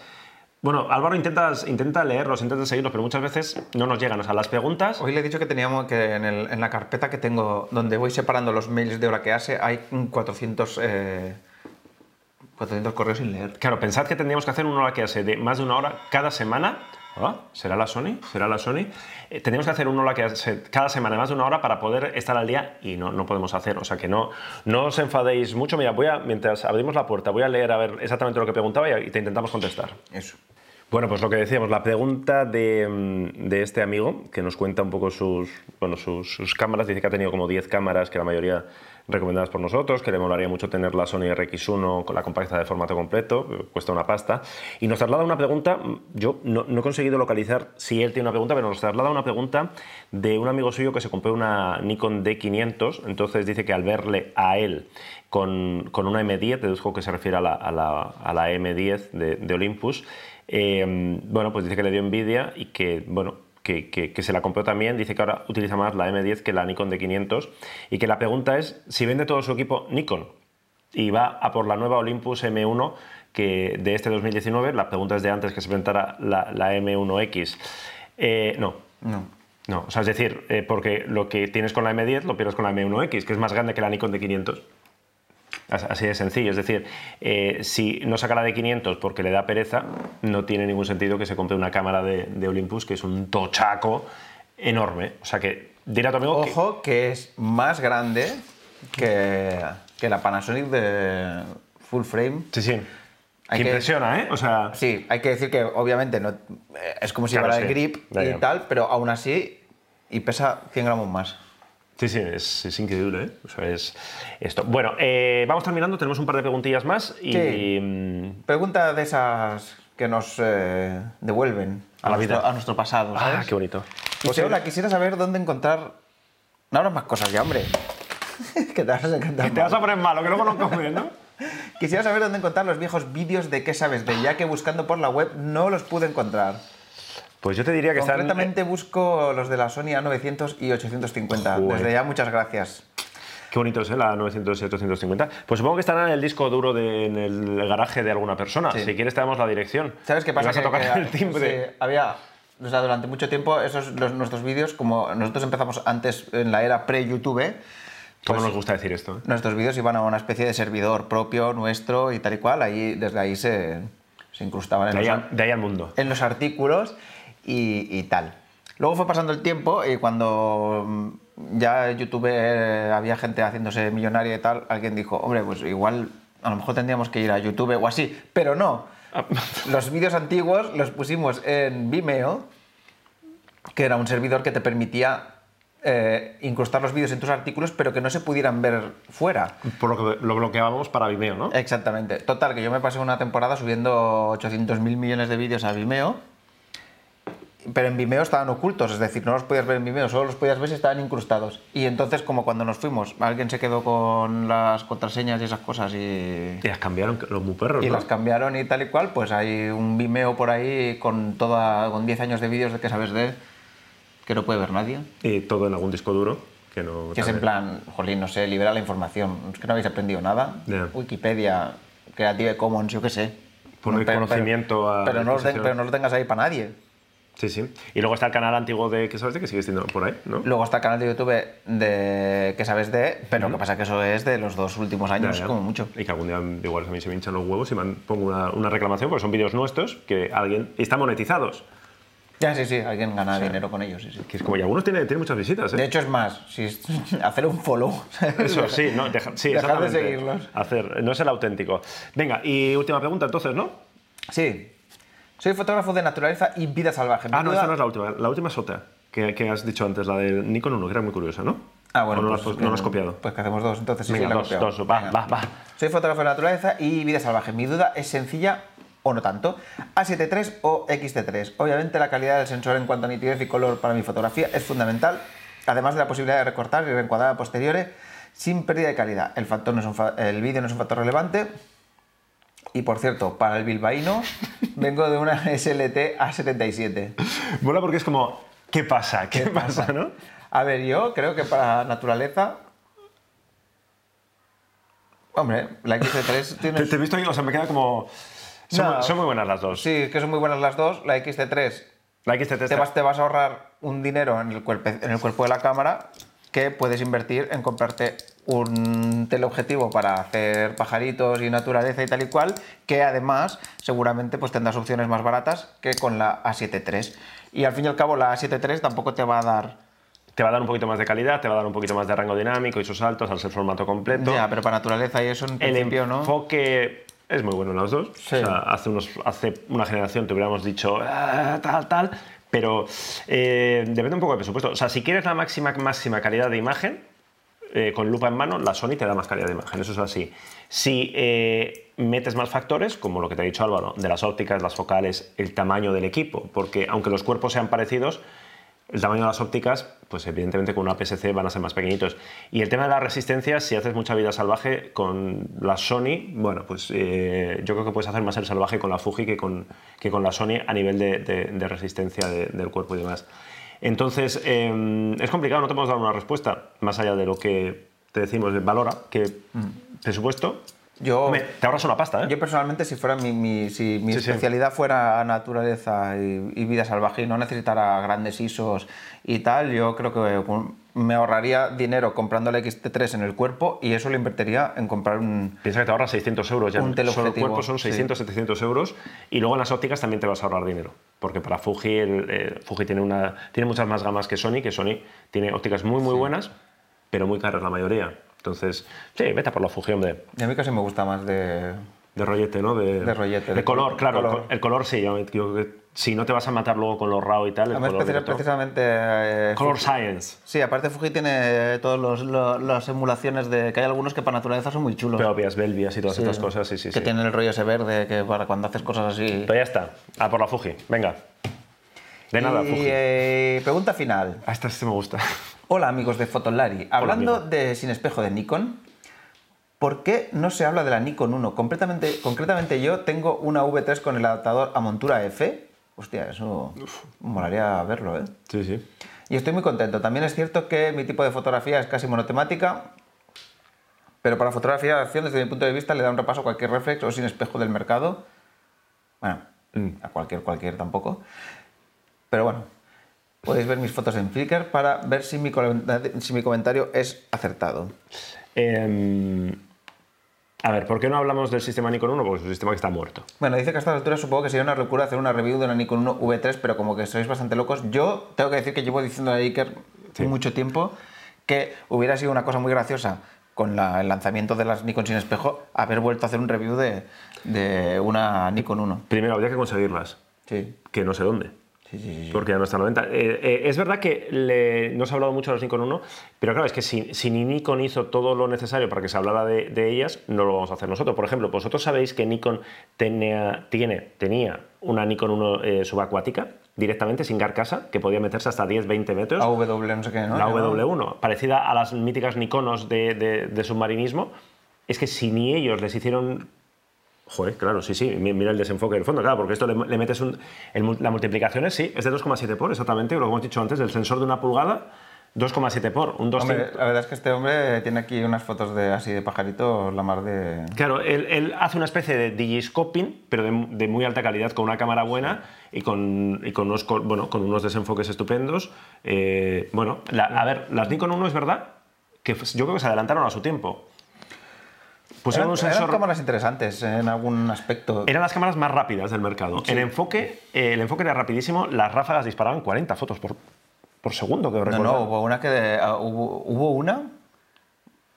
Bueno, Álvaro intentas, intenta leerlos, intenta seguirlos, pero muchas veces no nos llegan. O sea, las preguntas. Hoy le he dicho que teníamos que en, el- en la carpeta que tengo, donde voy separando los mails de hora que hace, hay un 400, eh, 400 correos sin leer. Claro, pensad que tendríamos que hacer una hora que hace de más de una hora cada semana. Ah, ¿Será la Sony? ¿Será la Sony? Eh, tendríamos que hacer una hora que hace cada semana más de una hora para poder estar al día y no, no podemos hacer. O sea que no, no os enfadéis mucho. Mira, voy a, mientras abrimos la puerta, voy a leer a ver exactamente lo que preguntaba y, y te intentamos contestar. Eso. Bueno, pues lo que decíamos, la pregunta de, mm, de este amigo que nos cuenta un poco sus, bueno, sus, cámaras, dice que ha tenido como 10 cámaras, que la mayoría recomendadas por nosotros, que le molaría mucho tener la Sony RX1 con la compacta de formato completo, cuesta una pasta, y nos traslada una pregunta, yo no, no he conseguido localizar si él tiene una pregunta, pero nos traslada una pregunta de un amigo suyo que se compró una Nikon D500, entonces dice que al verle a él con, una M10, deduzco que se refiere a la, a la, a la M10 de, de Olympus, eh, bueno, pues dice que le dio envidia y que, bueno, que, que- que se la compró también. Dice que ahora utiliza más la M10 que la Nikon D500 y que la pregunta es si vende todo su equipo Nikon y va a por la nueva Olympus M1 que de este 2019. La pregunta es de antes que se presentara la, la M1X. Eh, no, No. no, o sea, es decir, eh, porque lo que tienes con la M10 lo pierdes con la M1X, que es más grande que la Nikon D500. As- Así de sencillo, es decir, eh, si no saca la de 500 porque le da pereza, no tiene ningún sentido que se compre una cámara de, de Olympus, que es un tochaco enorme. O sea que, dirá tu amigo Ojo que es más grande que, que la Panasonic de full frame. Sí, sí. Que que- impresiona, ¿eh? O sea, Sí, hay que decir que obviamente no, eh, es como si Claro, llevara el sí. grip Ya, y tal, pero aún así y pesa 100 gramos más. Sí, sí, es, es increíble, ¿eh? O sea, es esto. Bueno, eh, vamos terminando, tenemos un par de preguntillas más y... Sí. mm, Pregunta de esas que nos eh, devuelven A la nuestro, vida. a nuestro pasado, Ah, ¿sabes? qué bonito. José, hola, quisiera saber dónde encontrar... No abras más cosas ya, hombre. que te vas a encantar. Te vas a poner malo, que luego no comes, ¿no? Quisiera saber dónde encontrar los viejos vídeos de qué sabes de, ya que buscando por la web no los pude encontrar. Pues yo te diría que están... Concretamente busco los de la Sony A900 y 850. Joder. Desde ya, muchas gracias. Qué bonito es, ¿eh? La 900 y 850. Pues supongo que estarán en el disco duro de- en el garaje de alguna persona. Sí. Si quieres te damos la dirección. ¿Sabes qué pasa? vas a tocar que- el timbre. sí, había, o sea, durante mucho tiempo, esos, los- nuestros vídeos, como nosotros empezamos antes en la era pre-YouTube, ¿Cómo pues- nos gusta decir esto? eh? nuestros vídeos iban a una especie de servidor propio, nuestro y tal y cual. Ahí, desde ahí se, se incrustaban en De ahí, los, al, de ahí al mundo. en los artículos y, y tal. Luego fue pasando el tiempo y cuando mm, ya YouTube eh, había gente haciéndose millonaria y tal, alguien dijo, hombre, pues igual a lo mejor tendríamos que ir a YouTube o así, pero no. Los vídeos antiguos los pusimos en Vimeo, que era un servidor que te permitía eh, incrustar los vídeos en tus artículos, pero que no se pudieran ver fuera. Por lo que lo bloqueábamos para Vimeo, ¿no? Exactamente. Total, que yo me pasé una temporada subiendo 800.000 millones de vídeos a Vimeo, pero en Vimeo estaban ocultos, es decir, no los podías ver en Vimeo, solo los podías ver si estaban incrustados. Y entonces, como cuando nos fuimos, alguien se quedó con las contraseñas y esas cosas y, Y las cambiaron los muy perros, y ¿no? las cambiaron y tal y cual, pues hay un Vimeo por ahí con, toda, con 10 años de vídeos de que sabes de que no puede ver nadie. Y todo en algún disco duro. Que, no Que es en plan, jolín, no sé, libera la información. Es que no habéis aprendido nada. Ya. Wikipedia, Creative Commons, yo qué sé. Poner Pero- conocimiento a pero, no lo ten- pero no lo tengas ahí para nadie. Sí, sí. Y luego está el canal antiguo de ¿Qué sabes de? que sigue siendo por ahí, ¿no? Luego está el canal de YouTube de que sabes de, pero lo que pasa es que eso es de los dos últimos años, Ya, ya. como mucho. Y que algún día igual a mí se me hinchan los huevos y man- pongo una, una reclamación porque son vídeos nuestros que alguien y están monetizados. Ya, sí, sí, alguien gana dinero con ellos, sí, sí. Que es como, y algunos tienen, tienen muchas visitas, ¿eh? De hecho, es más, si es- hacer un follow. Eso sí, no, deja, sí, Dejar de seguirlos. Hacer, no es el auténtico. Venga, y última pregunta entonces, ¿no? Sí. Soy fotógrafo de naturaleza y vida salvaje. Ah, no, duda- esta no es la última. La última es otra, que, que has dicho antes, la de Nikon 1, que era muy curiosa, ¿no? Ah, bueno, ¿O no, pues, la has- no la has copiado? Pues que hacemos dos, entonces sí, Venga, sí, la he dos, dos, va, Venga. va, va. Soy fotógrafo de naturaleza y vida salvaje. Mi duda es sencilla o no tanto. A7 III o XT3. Obviamente la calidad del sensor en cuanto a nitidez y color para mi fotografía es fundamental, además de la posibilidad de recortar y reencuadrar a posteriores sin pérdida de calidad. El, factor no es un fa- el vídeo no es un factor relevante. Y por cierto, para el bilbaíno vengo de una SLT A77. Mola porque es como, ¿qué pasa? ¿Qué, pasa, no? A ver, yo creo que para naturaleza. Hombre, la XT3 tiene. Te, te he visto ahí, o sea, me queda como... Son, No. muy- son muy buenas las dos. Sí, que son muy buenas las dos. La XT3 La XT3 te vas, te vas a ahorrar un dinero en el, cuerpo, en el cuerpo de la cámara que puedes invertir en comprarte un teleobjetivo para hacer pajaritos y naturaleza y tal y cual, que además seguramente pues tendrás opciones más baratas que con la A7 III. Y al fin y al cabo la A7 III tampoco te va a dar... te va a dar un poquito más de calidad, te va a dar un poquito más de rango dinámico y sus saltos al ser formato completo. Ya, pero para naturaleza y eso en el principio no. enfoque es muy bueno en los dos. Sí. O sea, hace, unos, hace una generación te hubiéramos dicho "Ah, tal, tal, pero eh, depende un poco del presupuesto. O sea, si quieres la máxima, máxima calidad de imagen, eh, con lupa en mano, la Sony te da más calidad de imagen, eso es así. Si eh, metes más factores, como lo que te ha dicho Álvaro, de las ópticas, las focales, el tamaño del equipo, porque aunque los cuerpos sean parecidos, el tamaño de las ópticas, pues evidentemente con una PSC van a ser más pequeñitos. Y el tema de la resistencia, si haces mucha vida salvaje con la Sony, bueno, pues eh, yo creo que puedes hacer más el salvaje con la Fuji que con, que con la Sony a nivel de, de- de resistencia de- del cuerpo y demás. Entonces, eh, es complicado, no te podemos dar una respuesta más allá de lo que te decimos, de valora, que presupuesto, Yo, hombre, te ahorras una pasta, ¿eh? yo personalmente, si fuera mi, mi- si mi Sí, sí. especialidad fuera naturaleza y, y vida salvaje y no necesitara grandes ISOs y tal, yo creo que me ahorraría dinero comprando el XT3 en el cuerpo y eso lo invertiría en comprar un... Piensa que te ahorras 600 euros ya. Un Solo el cuerpo son sí. 600, 700 euros. Y luego en las ópticas también te vas a ahorrar dinero. Porque para Fuji, el, eh, Fuji tiene, una, tiene muchas más gamas que Sony, que Sony tiene ópticas muy, muy buenas, pero muy caras la mayoría. Entonces, sí, vete a por la Fuji, hombre. Y a mí casi me gusta más de... De rollete, ¿no? De, De rollete, De, de color, col- claro. color. El color sí. Yo creo que si no te vas a matar luego con los RAW y tal, el Además, color precis- directo. precisamente... eh, Color Fuji- Science. Sí, aparte Fuji tiene todas las emulaciones de... que hay algunos que para naturaleza son muy chulos. Peopias, Belvias y todas Sí. estas cosas, sí, sí, que sí. tienen el rollo ese verde que para cuando haces cosas así... Pero ya está. A por la Fuji. Venga. De nada, y, Fuji. eh, pregunta final. Ah, esta sí me gusta. Hola amigos de Fotolari. Hablando de sin espejo de Nikon, ¿por qué no se habla de la Nikon 1? Completamente, concretamente yo tengo una V3 con el adaptador a montura F. Hostia, eso molaría verlo, ¿eh? Sí, sí. Y estoy muy contento. También es cierto que mi tipo de fotografía es casi monotemática, pero para fotografía de acción, desde mi punto de vista, le da un repaso a cualquier reflex o sin espejo del mercado. Bueno, a cualquier, cualquier tampoco. Pero bueno, podéis ver mis fotos en Flickr para ver si mi, comenta- si mi comentario es acertado. Em, a ver, ¿por qué no hablamos del sistema Nikon 1? Porque es un sistema que está muerto. Bueno, dice que a estas alturas supongo que sería una locura hacer una review de una Nikon 1 V3, pero como que sois bastante locos. Yo tengo que decir que llevo diciendo a Iker Sí. mucho tiempo que hubiera sido una cosa muy graciosa con la- el lanzamiento de las Nikon sin espejo haber vuelto a hacer un review de, de una Nikon 1. Primero, habría que conseguirlas, Sí, que no sé dónde. Sí, sí. sí, sí. Porque ya no está a la venta. Eh, eh, es verdad que le- no se ha hablado mucho de los Nikon 1, pero claro, es que si, si ni Nikon hizo todo lo necesario para que se hablara de, de ellas, no lo vamos a hacer nosotros. Por ejemplo, vosotros sabéis que Nikon tenía, tiene, tenía una Nikon 1 eh, subacuática directamente, sin carcasa, que podía meterse hasta 10-20 metros. AW no sé qué, ¿no? la Llamado. W1, parecida a las míticas Nikonos de, de- de submarinismo, es que si ni ellos les hicieron... Joder, claro, sí, sí, mi- mira el desenfoque del fondo, claro, porque esto le, le metes un... el la multiplicación es, sí, es de 2,7 por, exactamente, lo que hemos dicho antes, del sensor de una pulgada 2,7 por, un 2 Hombre, la verdad es que este hombre tiene aquí unas fotos de así de pajaritos, la mar de... Claro, él, él hace una especie de digiscoping, pero de, de muy alta calidad, con una cámara buena y con, y con, unos, bueno, con unos desenfoques estupendos. Eh, bueno, la- a ver, las Nikon 1 es verdad que yo creo que se adelantaron a su tiempo. Pusieron eran, un eran sensor... cámaras interesantes en algún aspecto. Eran las cámaras más rápidas del mercado. En enfoque, eh, el enfoque era rapidísimo, las ráfagas disparaban 40 fotos por, por segundo, que No, recuerdo. no, hubo una que... de- ah, hubo, hubo una,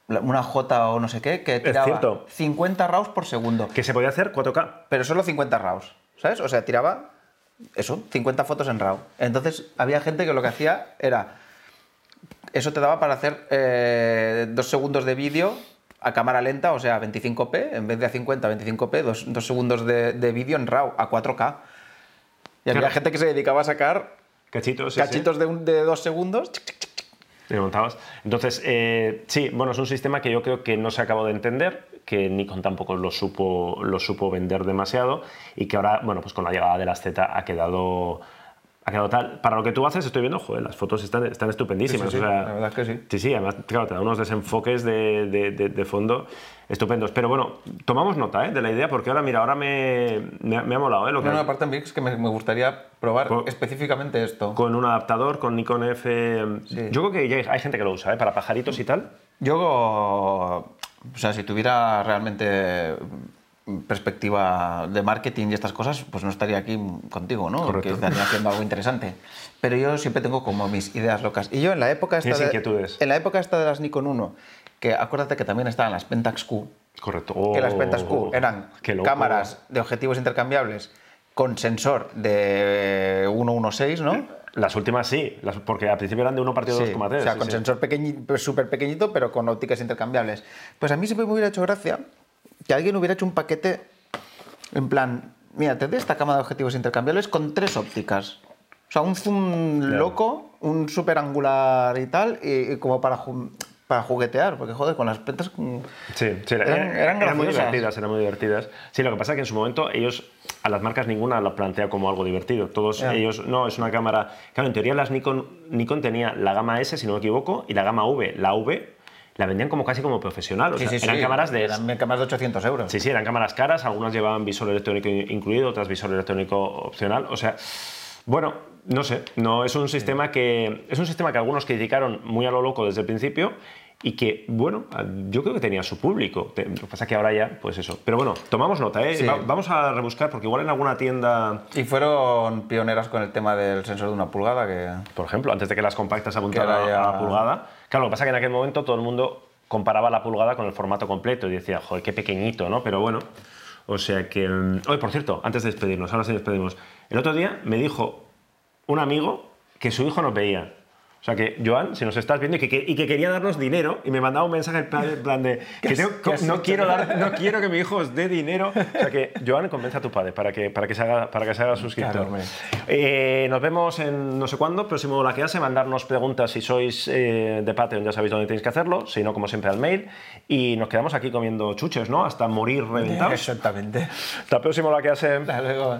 una J o no sé qué, que tiraba cierto. 50 RAWs por segundo. Que se podía hacer 4K. Pero solo 50 RAWs, ¿sabes? O sea, tiraba eso, 50 fotos en RAW. Entonces había gente que lo que hacía era... Eso te daba para hacer eh, dos segundos de vídeo a cámara lenta, o sea, 25p, en vez de a 50, 25p, dos, dos segundos de, de vídeo en RAW, a 4K. Y había Claro. gente que se dedicaba a sacar Cachitos. cachitos de, un- de dos segundos. Y montabas. Entonces, eh, sí, bueno, es un sistema que yo creo que no se acabó de entender, que Nikon tampoco lo supo, lo supo vender demasiado y que ahora, bueno, pues con la llegada de las Z ha quedado, ha quedado tal. Para lo que tú haces, estoy viendo, joder, las fotos están, están estupendísimas. Sí, sí, o sea, la verdad es que sí. Sí, sí, además, claro, te da unos desenfoques de, de- de- de fondo estupendos. Pero bueno, tomamos nota ¿eh? de la idea porque ahora, mira, ahora me, me, ha- me ha molado ¿eh? lo que, No, no, aparte en VIX que me, me gustaría probar Por- específicamente esto. con un adaptador, con Nikon F. Sí. Yo creo que ya hay- hay gente que lo usa, ¿eh? para pajaritos y tal. Yo, o sea, si tuviera realmente perspectiva de marketing y estas cosas, pues no estaría aquí contigo, ¿no? Correcto. Que estaría haciendo algo interesante. Pero yo siempre tengo como mis ideas locas. Y yo en la época esta de, inquietudes. en la época esta de las Nikon 1, que acuérdate que también estaban las Pentax Q, Correcto. que las Oh, Pentax Q eran qué loco. cámaras de objetivos intercambiables con sensor de 1.16, ¿no? Las últimas sí, las- porque al principio eran de 1 partido Sí, 2,3. O sea, sí, con sí. sensor súper pequeñito, pero con ópticas intercambiables. Pues a mí siempre me hubiera hecho gracia que alguien hubiera hecho un paquete en plan, mira, te doy esta cámara de objetivos intercambiables con tres ópticas. O sea, un zoom Claro. loco, un super angular y tal, y, y como para, ju- para juguetear, porque joder, con las pentas... mm, Sí, sí, Eran- eran, eran eran muy divertidas, eran muy divertidas. Sí, lo que pasa es que en su momento ellos, a las marcas ninguna lo plantea como algo divertido. Todos Ya. ellos, no, es una cámara... Claro, en teoría las Nikon, Nikon tenía la gama S, si no me equivoco, y la gama V. La V la vendían como casi como profesional, o Sí, sea, sí, eran sí, cámaras de... eran cámaras de 800 euros. Sí, sí, eran cámaras caras, algunas llevaban visor electrónico incluido, otras visor electrónico opcional. O sea, bueno, no sé, no es un sistema que es un sistema que algunos criticaron muy a lo loco desde el principio y que, bueno, yo creo que tenía su público. Lo que pasa es que ahora ya, pues eso. Pero bueno, tomamos nota, ¿eh? Sí. Va- vamos a rebuscar porque igual en alguna tienda, Y fueron pioneras con el tema del sensor de una pulgada, que... por ejemplo, antes de que las compactas apuntaran ya- a la pulgada. Claro, lo que pasa es que en aquel momento todo el mundo comparaba la pulgada con el formato completo y decía, joder, qué pequeñito, ¿no? Pero bueno, o sea que... mm, Oye, por cierto, antes de despedirnos, ahora sí despedimos. El otro día me dijo un amigo que su hijo nos veía. O sea que, Joan, si nos estás viendo y que, que- y que quería darnos dinero y me mandaba un mensaje en plan, plan de que tengo- no, quiero dar, no quiero que mi hijo os dé dinero. O sea que, Joan, convence a tu padre para que, para que, se, haga, para que se haga suscriptor. Claro. Eh, nos vemos en no sé cuándo, próximo la que hace, mandarnos preguntas si sois eh, de Patreon, ya sabéis dónde tenéis que hacerlo, si no, como siempre, al mail. Y nos quedamos aquí comiendo chuches, ¿no? Hasta morir reventados. Exactamente. Hasta próximo la que hace. Hasta luego.